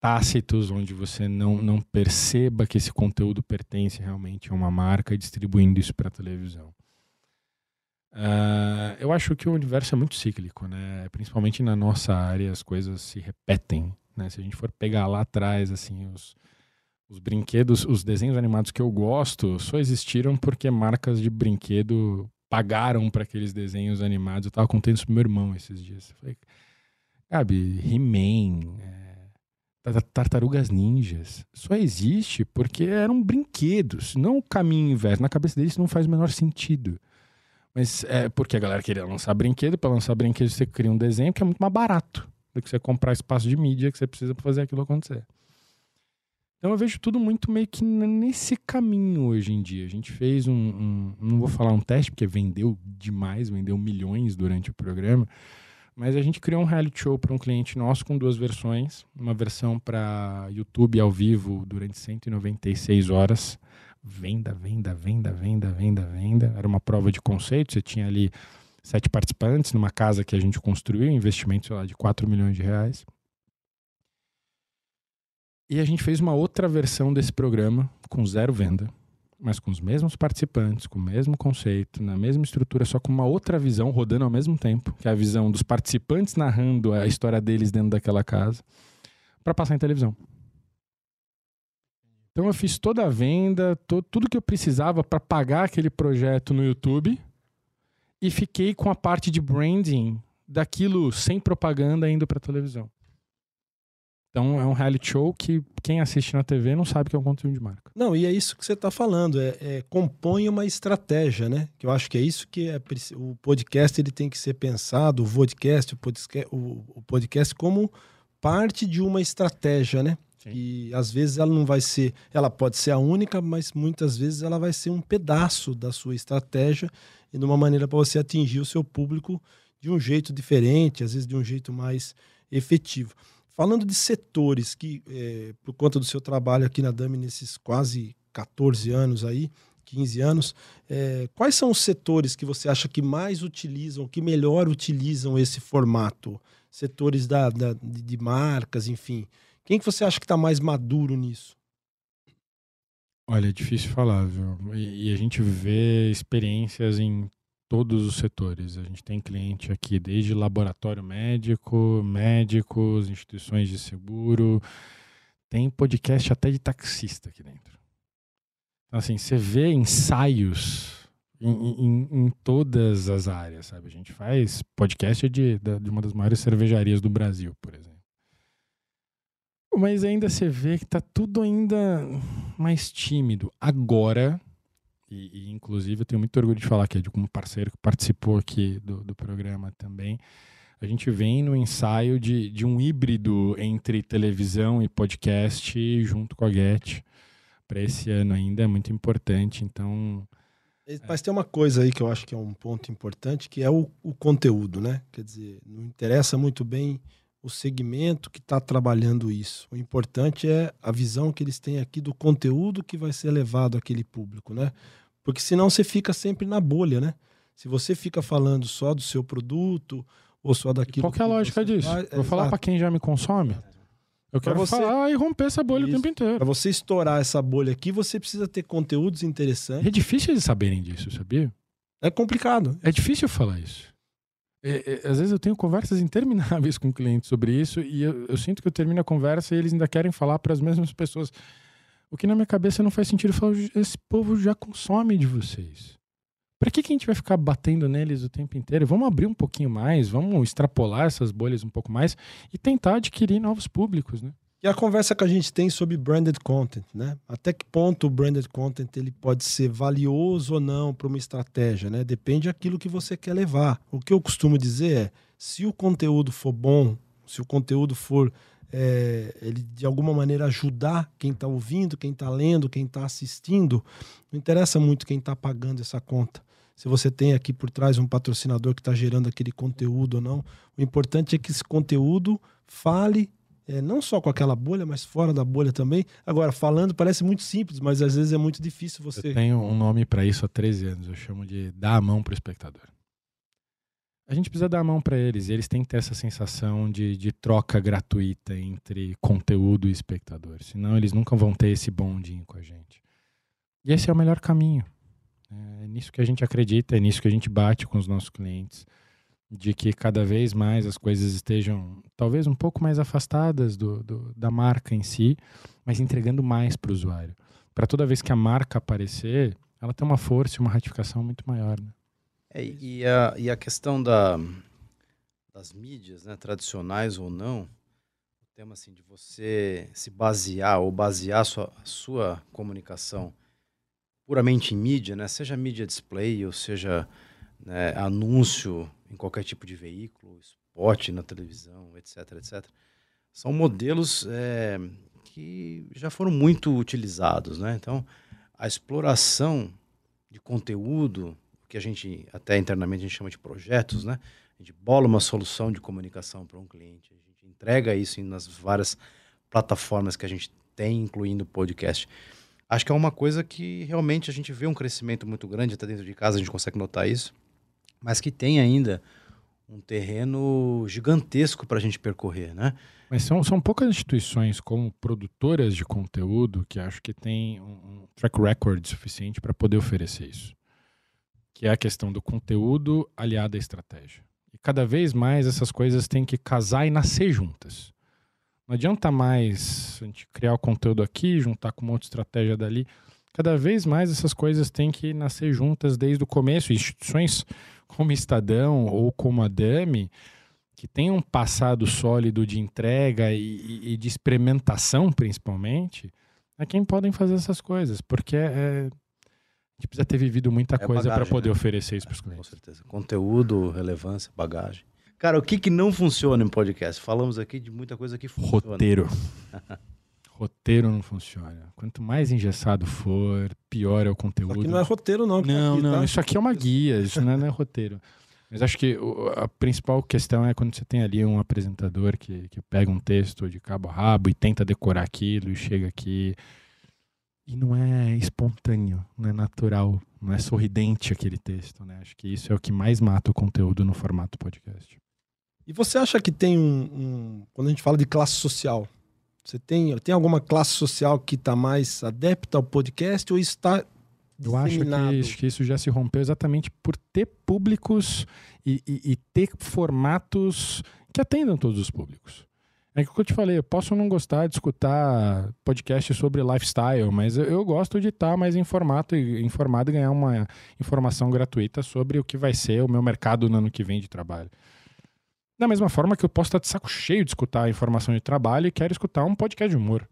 tácitos, onde você não, não perceba que esse conteúdo pertence realmente a uma marca e distribuindo isso para a televisão. Uh, eu acho que o universo é muito cíclico, né? Principalmente na nossa área, as coisas se repetem. Né? Se a gente for pegar lá atrás, assim, os, os brinquedos, os desenhos animados que eu gosto só existiram porque marcas de brinquedo pagaram para aqueles desenhos animados. Eu tava contando isso pro meu irmão esses dias. Eu falei, sabe, He-Man, é, Tartarugas Ninjas, só existe porque eram brinquedos, não o caminho inverso. Na cabeça deles não faz o menor sentido. Mas é porque a galera queria lançar brinquedo, para lançar brinquedo você cria um desenho que é muito mais barato do que você comprar espaço de mídia que você precisa para fazer aquilo acontecer. Então eu vejo tudo muito meio que nesse caminho hoje em dia. A gente fez um, um, não vou falar um teste porque vendeu demais, vendeu milhões durante o programa, mas a gente criou um reality show para um cliente nosso com duas versões, uma versão para YouTube ao vivo durante 196 horas, venda, venda, venda, venda, venda, venda. Era uma prova de conceito, você tinha ali sete participantes numa casa que a gente construiu, investimento sei lá, de 4 milhões de reais. E a gente fez uma outra versão desse programa com zero venda, mas com os mesmos participantes, com o mesmo conceito, na mesma estrutura, só com uma outra visão rodando ao mesmo tempo, que é a visão dos participantes narrando a história deles dentro daquela casa, para passar em televisão. Então eu fiz toda a venda, to, tudo que eu precisava para pagar aquele projeto no YouTube e fiquei com a parte de branding daquilo sem propaganda indo para televisão. Então é um reality show que quem assiste na TV não sabe que é um conteúdo de marca. Não, e é isso que você está falando, é, é, compõe uma estratégia, né? Que eu acho que é isso que é o podcast ele tem que ser pensado, o podcast, o podcast, o, podcast como parte de uma estratégia, né? Sim. E às vezes ela não vai ser, ela pode ser a única, mas muitas vezes ela vai ser um pedaço da sua estratégia e de uma maneira para você atingir o seu público de um jeito diferente, às vezes de um jeito mais efetivo. Falando de setores que, é, por conta do seu trabalho aqui na DAMI nesses quase 14 anos aí, 15 anos, é, quais são os setores que você acha que mais utilizam, que melhor utilizam esse formato? Setores da, da de marcas, enfim. Quem que você acha que está mais maduro nisso? Olha, é difícil falar, viu? E, e, a gente vê experiências em todos os setores. A gente tem cliente aqui desde laboratório médico, médicos, instituições de seguro, tem podcast até de taxista aqui dentro. Então, assim, você vê ensaios em, em, em, todas as áreas, sabe? A gente faz podcast de, de uma das maiores cervejarias do Brasil, por exemplo. Mas ainda você vê que tá tudo ainda mais tímido. Agora, e, e, inclusive eu tenho muito orgulho de falar que é de como parceiro que participou aqui do, do programa também. A gente vem no ensaio de, de um híbrido entre televisão e podcast junto com a Get. Para esse ano ainda é muito importante, então. Mas tem uma coisa aí que eu acho que é um ponto importante, que é o, o conteúdo, né? Quer dizer, não interessa muito bem o segmento que está trabalhando isso. O importante é a visão que eles têm aqui do conteúdo que vai ser levado àquele público, né? Porque senão você fica sempre na bolha, né? Se você fica falando só do seu produto ou só daquilo. Qual que é a lógica disso? Faz, Vou falar para quem já me consome. Eu quero você, falar e romper essa bolha isso. o tempo inteiro. Para você estourar essa bolha aqui, você precisa ter conteúdos interessantes. É difícil eles saberem disso, sabia? É complicado. É difícil falar isso. É, é, às vezes eu tenho conversas intermináveis com clientes sobre isso e eu, eu sinto que eu termino a conversa e eles ainda querem falar para as mesmas pessoas. O que na minha cabeça não faz sentido. Eu falo, esse povo já consome de vocês. Para que, que a gente vai ficar batendo neles o tempo inteiro? Vamos abrir um pouquinho mais, vamos extrapolar essas bolhas um pouco mais e tentar adquirir novos públicos, né? E a conversa que a gente tem sobre branded content, né? Até que ponto o branded content ele pode ser valioso ou não para uma estratégia, né? Depende daquilo que você quer levar. O que eu costumo dizer é, se o conteúdo for bom, se o conteúdo for é, ele de alguma maneira ajudar quem está ouvindo, quem está lendo, quem está assistindo, não interessa muito quem está pagando essa conta. Se você tem aqui por trás um patrocinador que está gerando aquele conteúdo ou não, o importante é que esse conteúdo fale é, não só com aquela bolha, mas fora da bolha também. Agora, falando parece muito simples, mas às vezes é muito difícil você. Eu tenho um nome para isso há 13 anos, eu chamo de dar a mão para o espectador. A gente precisa dar a mão para eles, e eles têm que ter essa sensação de, de troca gratuita entre conteúdo e espectador, senão eles nunca vão ter esse bondinho com a gente. E esse é o melhor caminho. É nisso que a gente acredita, é nisso que a gente bate com os nossos clientes de que cada vez mais as coisas estejam talvez um pouco mais afastadas do, do da marca em si, mas entregando mais para o usuário. Para toda vez que a marca aparecer, ela tem uma força e uma ratificação muito maior. Né? É, e, a, e a questão da, das mídias, né, tradicionais ou não, o tema assim, de você se basear ou basear sua, sua comunicação puramente em mídia, né, seja mídia display ou seja né, anúncio em qualquer tipo de veículo, spot na televisão, etc, etc. São modelos é, que já foram muito utilizados, né? Então, a exploração de conteúdo, que a gente até internamente a gente chama de projetos, né? A gente bola uma solução de comunicação para um cliente, a gente entrega isso nas várias plataformas que a gente tem, incluindo podcast. Acho que é uma coisa que realmente a gente vê um crescimento muito grande, até dentro de casa a gente consegue notar isso mas que tem ainda um terreno gigantesco para a gente percorrer, né? Mas são, são poucas instituições como produtoras de conteúdo que acho que tem um track record suficiente para poder oferecer isso. Que é a questão do conteúdo aliado à estratégia. E cada vez mais essas coisas têm que casar e nascer juntas. Não adianta mais a gente criar o conteúdo aqui, juntar com uma outra estratégia dali. Cada vez mais essas coisas têm que nascer juntas desde o começo. Instituições como Estadão ou como a Dami que tem um passado sólido de entrega e, e de experimentação, principalmente, é quem podem fazer essas coisas, porque é, é a gente precisa ter vivido muita É coisa para poder né? oferecer isso para os Com clientes. certeza. Conteúdo, relevância, bagagem. Cara, o que, que não funciona em podcast? Falamos aqui de muita coisa que funciona. Roteiro. roteiro não funciona. Quanto mais engessado for, pior é o conteúdo. que não é roteiro, não. que tá Não, aqui, não, tá? isso aqui é uma guia, isso não é, não é roteiro. Mas acho que a principal questão é quando você tem ali um apresentador que, que pega um texto de cabo a rabo e tenta decorar aquilo e chega aqui. E não é espontâneo, não é natural, não é sorridente aquele texto, né? Acho que isso é o que mais mata o conteúdo no formato podcast. E você acha que tem um, um- Quando a gente fala de classe social, você tem, tem alguma classe social que está mais adepta ao podcast ou está Eu acho que, isso- que isso já se rompeu exatamente por ter públicos e, e- e ter formatos que atendam todos os públicos. É que o que eu te falei, eu posso não gostar de escutar podcast sobre lifestyle, mas eu, eu gosto de estar mais informado e, informado e ganhar uma informação gratuita sobre o que vai ser o meu mercado no ano que vem de trabalho. Da mesma forma que eu posso estar de saco cheio de escutar informação de trabalho e quero escutar um podcast de humor.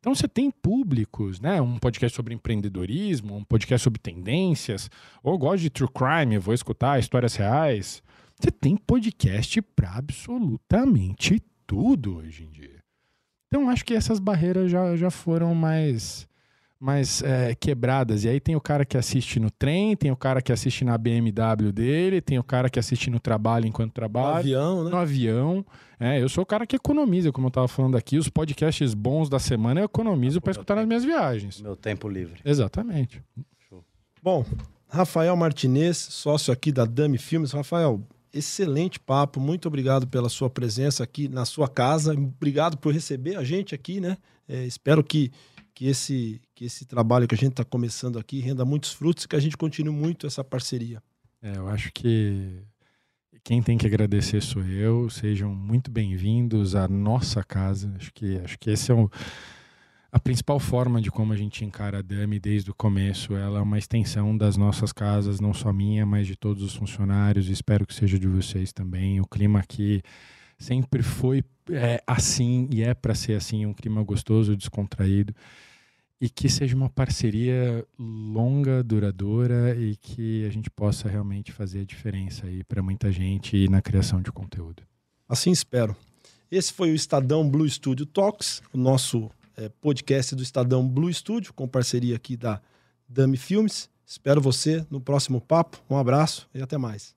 Então você tem públicos, né? Um podcast sobre empreendedorismo, um podcast sobre tendências, ou gosto de true crime, vou escutar histórias reais. Você tem podcast para absolutamente tudo hoje em dia. Então acho que essas barreiras já, já foram mais mais é, quebradas. E aí tem o cara que assiste no trem, tem o cara que assiste na BMW dele, tem o cara que assiste no trabalho enquanto No trabalha avião, né? no avião. É, eu sou o cara que economiza, como eu estava falando aqui. Os podcasts bons da semana eu economizo para escutar nas minhas viagens. Meu tempo livre. Exatamente. Bom, Rafael Martinez, sócio aqui da Dami Filmes. Rafael, excelente papo. Muito obrigado pela sua presença aqui na sua casa. Obrigado por receber a gente aqui, né? É, espero que, que, esse, que esse trabalho que a gente está começando aqui renda muitos frutos e que a gente continue muito essa parceria. É, eu acho que quem tem que agradecer sou eu. Sejam muito bem-vindos à nossa casa. Acho que, acho que esse é o, a principal forma de como a gente encara a Dami desde o começo. Ela é uma extensão das nossas casas, não só minha, mas de todos os funcionários. Espero que seja de vocês também. O clima aqui sempre foi é, assim e é para ser assim, um clima gostoso, descontraído e que seja uma parceria longa, duradoura e que a gente possa realmente fazer a diferença aí para muita gente e na criação de conteúdo. Assim espero. Esse foi o Estadão Blue Studio Talks, o nosso eh, podcast do Estadão Blue Studio, com parceria aqui da Dami Filmes. Espero você no próximo papo. Um abraço e até mais.